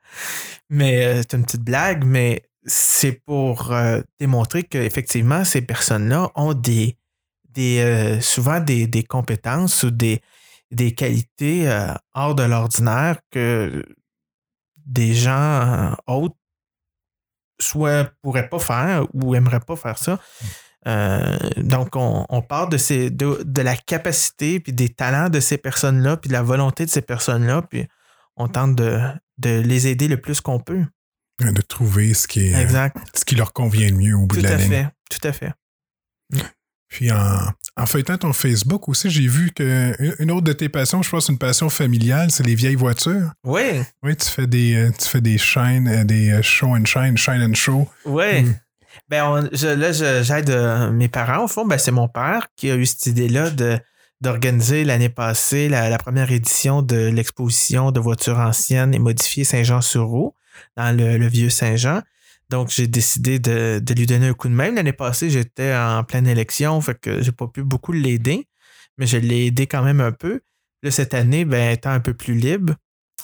Mais euh, c'est une petite blague, mais c'est pour euh, démontrer qu'effectivement, ces personnes-là ont des, des souvent des, compétences ou des, des qualités hors de l'ordinaire que des gens autres soit pourraient pas faire ou aimeraient pas faire ça. Euh, donc, on, on, part de, ces, de, la capacité, puis des talents de ces personnes-là, puis de la volonté de ces personnes-là, puis on tente de, les aider le plus qu'on peut. De trouver ce qui, est, ce qui leur convient le mieux au bout de. Tout à fait, tout à fait. Puis en, en feuilletant ton Facebook aussi, j'ai vu qu'une autre de tes passions, je pense une passion familiale, c'est les vieilles voitures. Oui. Oui, tu fais des, euh, tu fais des shine, euh, des euh, show and shine, shine and show. Oui. Hmm. Ben, là, j'aide mes parents. Au fond, ben, c'est mon père qui a eu cette idée-là de, d'organiser l'année passée la, première édition de l'exposition de voitures anciennes et modifiées Saint-Jean-sur-Roue dans le vieux Saint-Jean. Donc, j'ai décidé de, lui donner un coup de main. L'année passée, j'étais en pleine élection, fait que j'ai pas pu beaucoup l'aider, mais je l'ai aidé quand même un peu. Là, cette année, ben, étant un peu plus libre,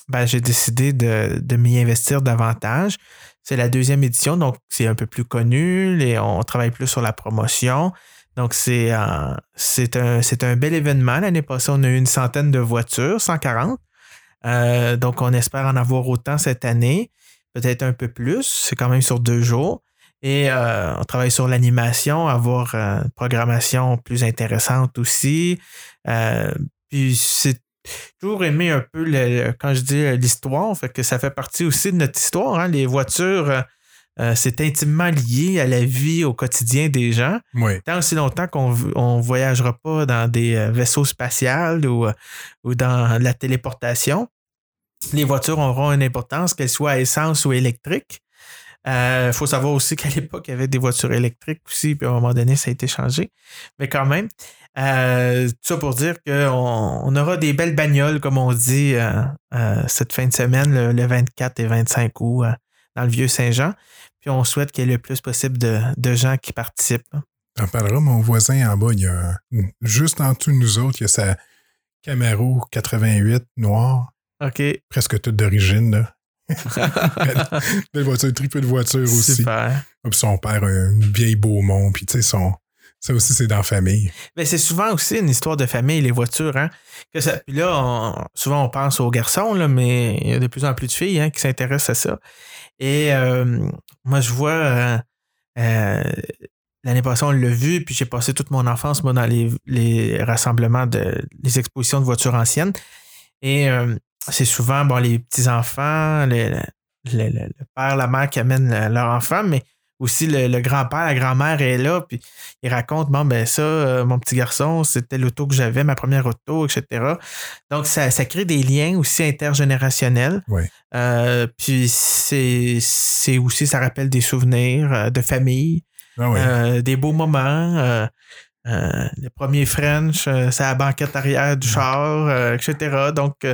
ben, j'ai décidé de, m'y investir davantage. C'est la deuxième édition, donc c'est un peu plus connu. et on travaille plus sur la promotion. Donc, c'est un, un bel événement. L'année passée, on a eu une centaine de voitures, 140. Euh, donc, on espère en avoir autant cette année peut-être un peu plus. C'est quand même sur deux jours. Et euh, on travaille sur l'animation, avoir euh, une programmation plus intéressante aussi. Puis c'est toujours aimé un peu, quand je dis l'histoire, fait que ça fait partie aussi de notre histoire. Hein. Les voitures, c'est intimement lié à la vie au quotidien des gens. Tant aussi longtemps qu'on ne voyagera pas dans des vaisseaux spatials ou, ou dans la téléportation les voitures auront une importance, qu'elles soient à essence ou électriques. Il euh, faut savoir aussi qu'à l'époque, il y avait des voitures électriques aussi, puis à un moment donné, ça a été changé. Mais quand même, euh, tout ça pour dire qu'on on aura des belles bagnoles, comme on dit, euh, cette fin de semaine, le, 24 et 25 août, dans le Vieux-Saint-Jean. Puis on souhaite qu'il y ait le plus possible de, gens qui participent. On parlera, mon voisin en bas, il y a, juste en dessous de nous autres, il y a sa Camaro 88 noire OK. Presque toute d'origine, là. Belle voiture, triple de voiture aussi. Super. Puis son père, un vieil Beaumont, puis tu sais, son. Ça aussi, c'est dans la famille. Mais c'est souvent aussi une histoire de famille, les voitures. Hein? Puis là, souvent, on pense aux garçons, là, mais il y a de plus en plus de filles hein, qui s'intéressent à ça. Et euh, moi, je vois, euh, euh, l'année passée, on l'a vu, puis j'ai passé toute mon enfance, moi, dans les, rassemblements, de, les expositions de voitures anciennes. Et c'est souvent bon, les petits-enfants, le, père, la mère qui amènent leur enfant, mais aussi le, grand-père, la grand-mère est là, puis il raconte Bon, ben ça, euh, mon petit garçon, c'était l'auto que j'avais, ma première auto, etc. Donc, ça, crée des liens aussi intergénérationnels. Euh, puis, c'est aussi, ça rappelle des souvenirs euh, de famille, ah des beaux moments. Euh, le premier French, euh, c'est la banquette arrière du char, euh, etc. Donc,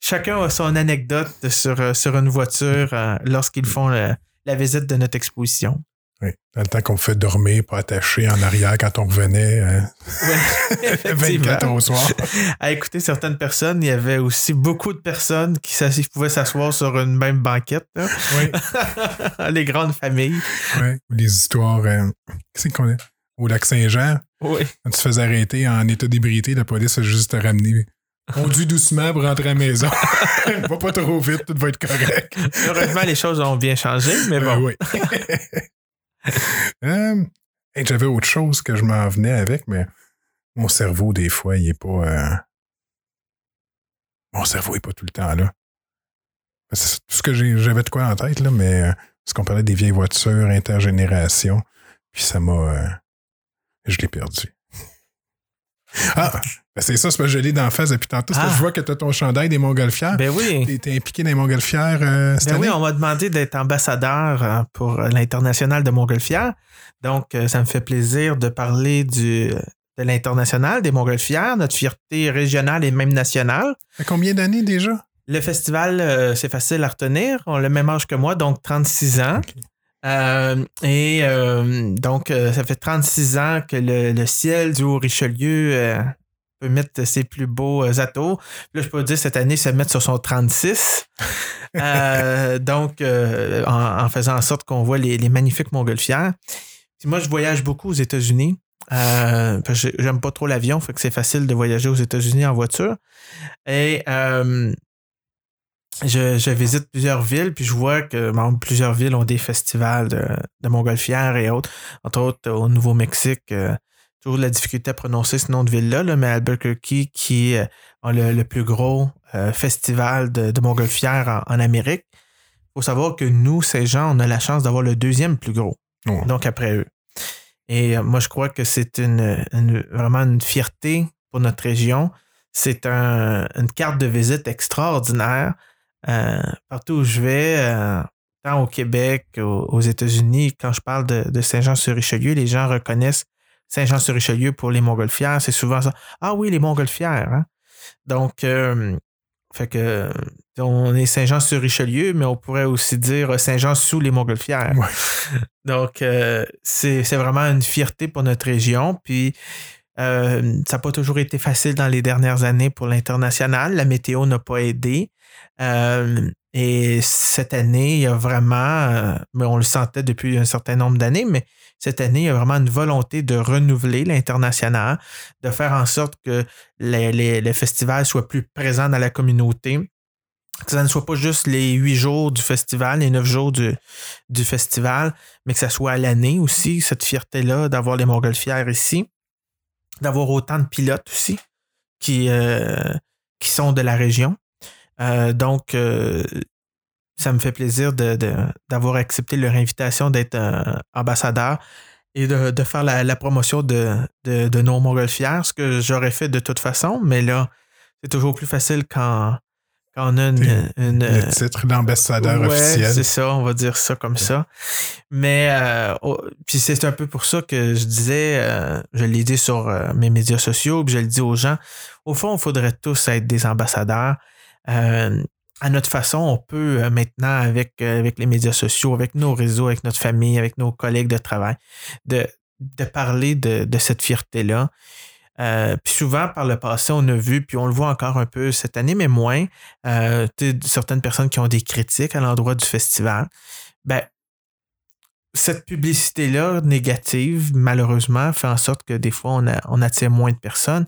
chacun a son anecdote sur, sur une voiture lorsqu'ils font la visite de notre exposition. Oui, dans le temps qu'on fait dormir, pas attaché en arrière quand on revenait. Oui, 24 au soir. À écouter certaines personnes, il y avait aussi beaucoup de personnes qui, pouvaient s'asseoir sur une même banquette. Oui. Les grandes familles. Oui, les histoires. Qu'est-ce qu'on est? Au lac Saint-Jean, oui. Quand tu te faisais arrêter en état d'ébriété, la police a juste te ramener. Conduis doucement pour rentrer à la maison. va pas trop vite, tout va être correct. Heureusement, les choses ont bien changé, mais euh, bon. oui. Euh, j'avais autre chose que je m'en venais avec, mais mon cerveau, des fois, il est pas. Euh, mon cerveau est pas tout le temps là. C'est tout ce que j'avais de quoi en tête, là, mais ce qu'on parlait des vieilles voitures, intergénération, puis ça m'a je l'ai perdu. Ah, ben c'est ça, c'est pas que je l'ai d'en face depuis tantôt. Ah. je vois que tu as ton chandail des Montgolfières. Ben oui. Tu es impliqué dans les Montgolfières euh, ben oui, on m'a demandé d'être ambassadeur euh, pour l'international de Montgolfières. Donc, euh, ça me fait plaisir de parler du, de l'international des Montgolfières, notre fierté régionale et même nationale. À combien d'années déjà? Le festival, c'est facile à retenir. On a le même âge que moi, donc 36 ans. Euh, et euh, donc, euh, ça fait 36 ans que le, ciel du Haut-Richelieu peut mettre ses plus beaux atos. Là, je peux dire, cette année, ça met sur son 36. donc, en, faisant en sorte qu'on voit les, magnifiques montgolfières. Puis moi, je voyage beaucoup aux États-Unis. Euh, j'aime pas trop l'avion, fait que c'est facile de voyager aux États-Unis en voiture. Et euh, je, visite plusieurs villes, puis je vois que plusieurs villes ont des festivals de, de montgolfières et autres. Entre autres, au Nouveau-Mexique, euh, toujours la difficulté à prononcer ce nom de ville-là, mais Albuquerque, qui a le, plus gros festival de, de montgolfières en, Amérique. Il faut savoir que nous, ces gens, on a la chance d'avoir le deuxième plus gros. Donc, après eux. Et euh, moi, je crois que c'est une, vraiment une fierté pour notre région. C'est une carte de visite extraordinaire. Euh, partout où je vais, euh, tant au Québec, aux, États-Unis, quand je parle de, Saint-Jean-sur-Richelieu, les gens reconnaissent Saint-Jean-sur-Richelieu pour les montgolfières. C'est souvent ça. Ah oui, les montgolfières. Hein? Donc, fait que on est Saint-Jean-sur-Richelieu, mais on pourrait aussi dire Saint-Jean sous les Montgolfières. Donc, euh, c'est vraiment une fierté pour notre région. Puis, euh, ça n'a pas toujours été facile dans les dernières années pour l'international. La météo n'a pas aidé. Euh, et cette année, il y a vraiment, mais on le sentait depuis un certain nombre d'années, mais cette année, il y a vraiment une volonté de renouveler l'international, de faire en sorte que les, les festivals soient plus présents dans la communauté que ça ne soit pas juste les huit jours du festival, les neuf jours du, du festival, mais que ça soit à l'année aussi, cette fierté-là d'avoir les montgolfières ici, d'avoir autant de pilotes aussi qui, euh, qui sont de la région. Euh, donc, euh, ça me fait plaisir d'avoir accepté leur invitation d'être ambassadeur et de, faire la, promotion de, de, nos montgolfières, ce que j'aurais fait de toute façon, mais là, c'est toujours plus facile quand on a une, le titre d'ambassadeur officiel. C'est ça, on va dire ça comme ça. Mais euh, puis c'est un peu pour ça que je disais, euh, je l'ai dit sur euh, mes médias sociaux, puis je le dis aux gens. Au fond, il faudrait tous être des ambassadeurs. à notre façon, on peut maintenant, avec, avec les médias sociaux, avec nos réseaux, avec notre famille, avec nos collègues de travail, de, de parler de, de cette fierté-là. Euh, puis souvent, par le passé, on a vu, puis on le voit encore un peu cette année, mais moins, euh, certaines personnes qui ont des critiques à l'endroit du festival. Ben, cette publicité-là, négative, malheureusement, fait en sorte que des fois, on, attire moins de personnes.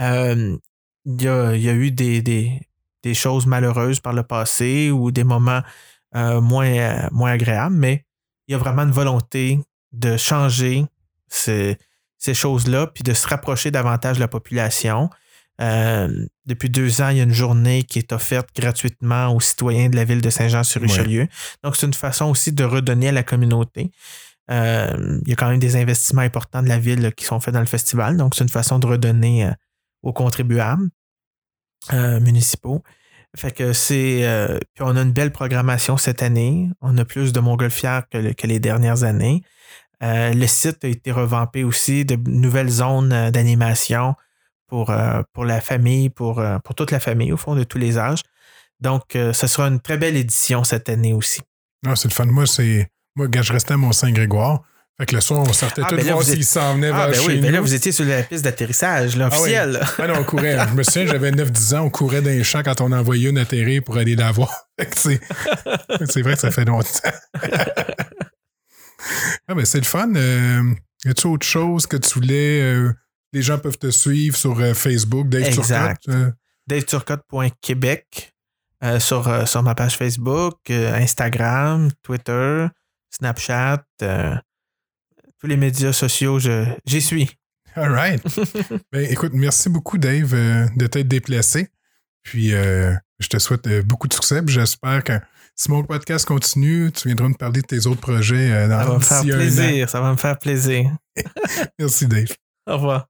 Euh, il y, a, eu des, choses malheureuses par le passé ou des moments moins, moins agréables, mais il y a vraiment une volonté de changer ces choses-là, puis de se rapprocher davantage de la population. Euh, depuis deux ans, il y a une journée qui est offerte gratuitement aux citoyens de la ville de Saint-Jean-sur-Richelieu. Donc, c'est une façon aussi de redonner à la communauté. Euh, il y a quand même des investissements importants de la ville qui sont faits dans le festival. Donc, c'est une façon de redonner euh, aux contribuables municipaux. Fait que c'est. puis on a une belle programmation cette année. On a plus de montgolfières que, que les dernières années. Euh, le site a été revampé aussi de nouvelles zones euh, d'animation pour, euh, pour la famille, pour, pour toute la famille, au fond, de tous les âges. Donc, ce sera une très belle édition cette année aussi. Ah, c'est le fun. Moi, c'est. Moi, je restais à Mont-Saint-Grégoire. Fait que le soir, on sortait ah, tout ben voir s'il s'en venait ah, vers ben oui, ben là, vous étiez sur la piste d'atterrissage, l'officiel. Ah, oui. ah, non, on courait. Je me souviens, j'avais 9-10 ans, on courait dans les champs quand on envoyait une atterrir pour aller la voir. c'est vrai que ça fait longtemps. Ah, ben c'est le fun. Euh, y a-tu autre chose que tu voulais? Euh, les gens peuvent te suivre sur euh, Facebook, Dave exact. DaveTurcotte.québec sur, sur ma page Facebook, Instagram, Twitter, Snapchat, tous les médias sociaux, j'y suis. All right. ben, écoute, merci beaucoup, Dave, de t'être déplacé. Puis, je te souhaite beaucoup de succès. J'espère que si mon podcast continue, tu viendras me parler de tes autres projets euh, dans Ça va me faire plaisir. Ça va me faire plaisir. Merci, Dave. Au revoir.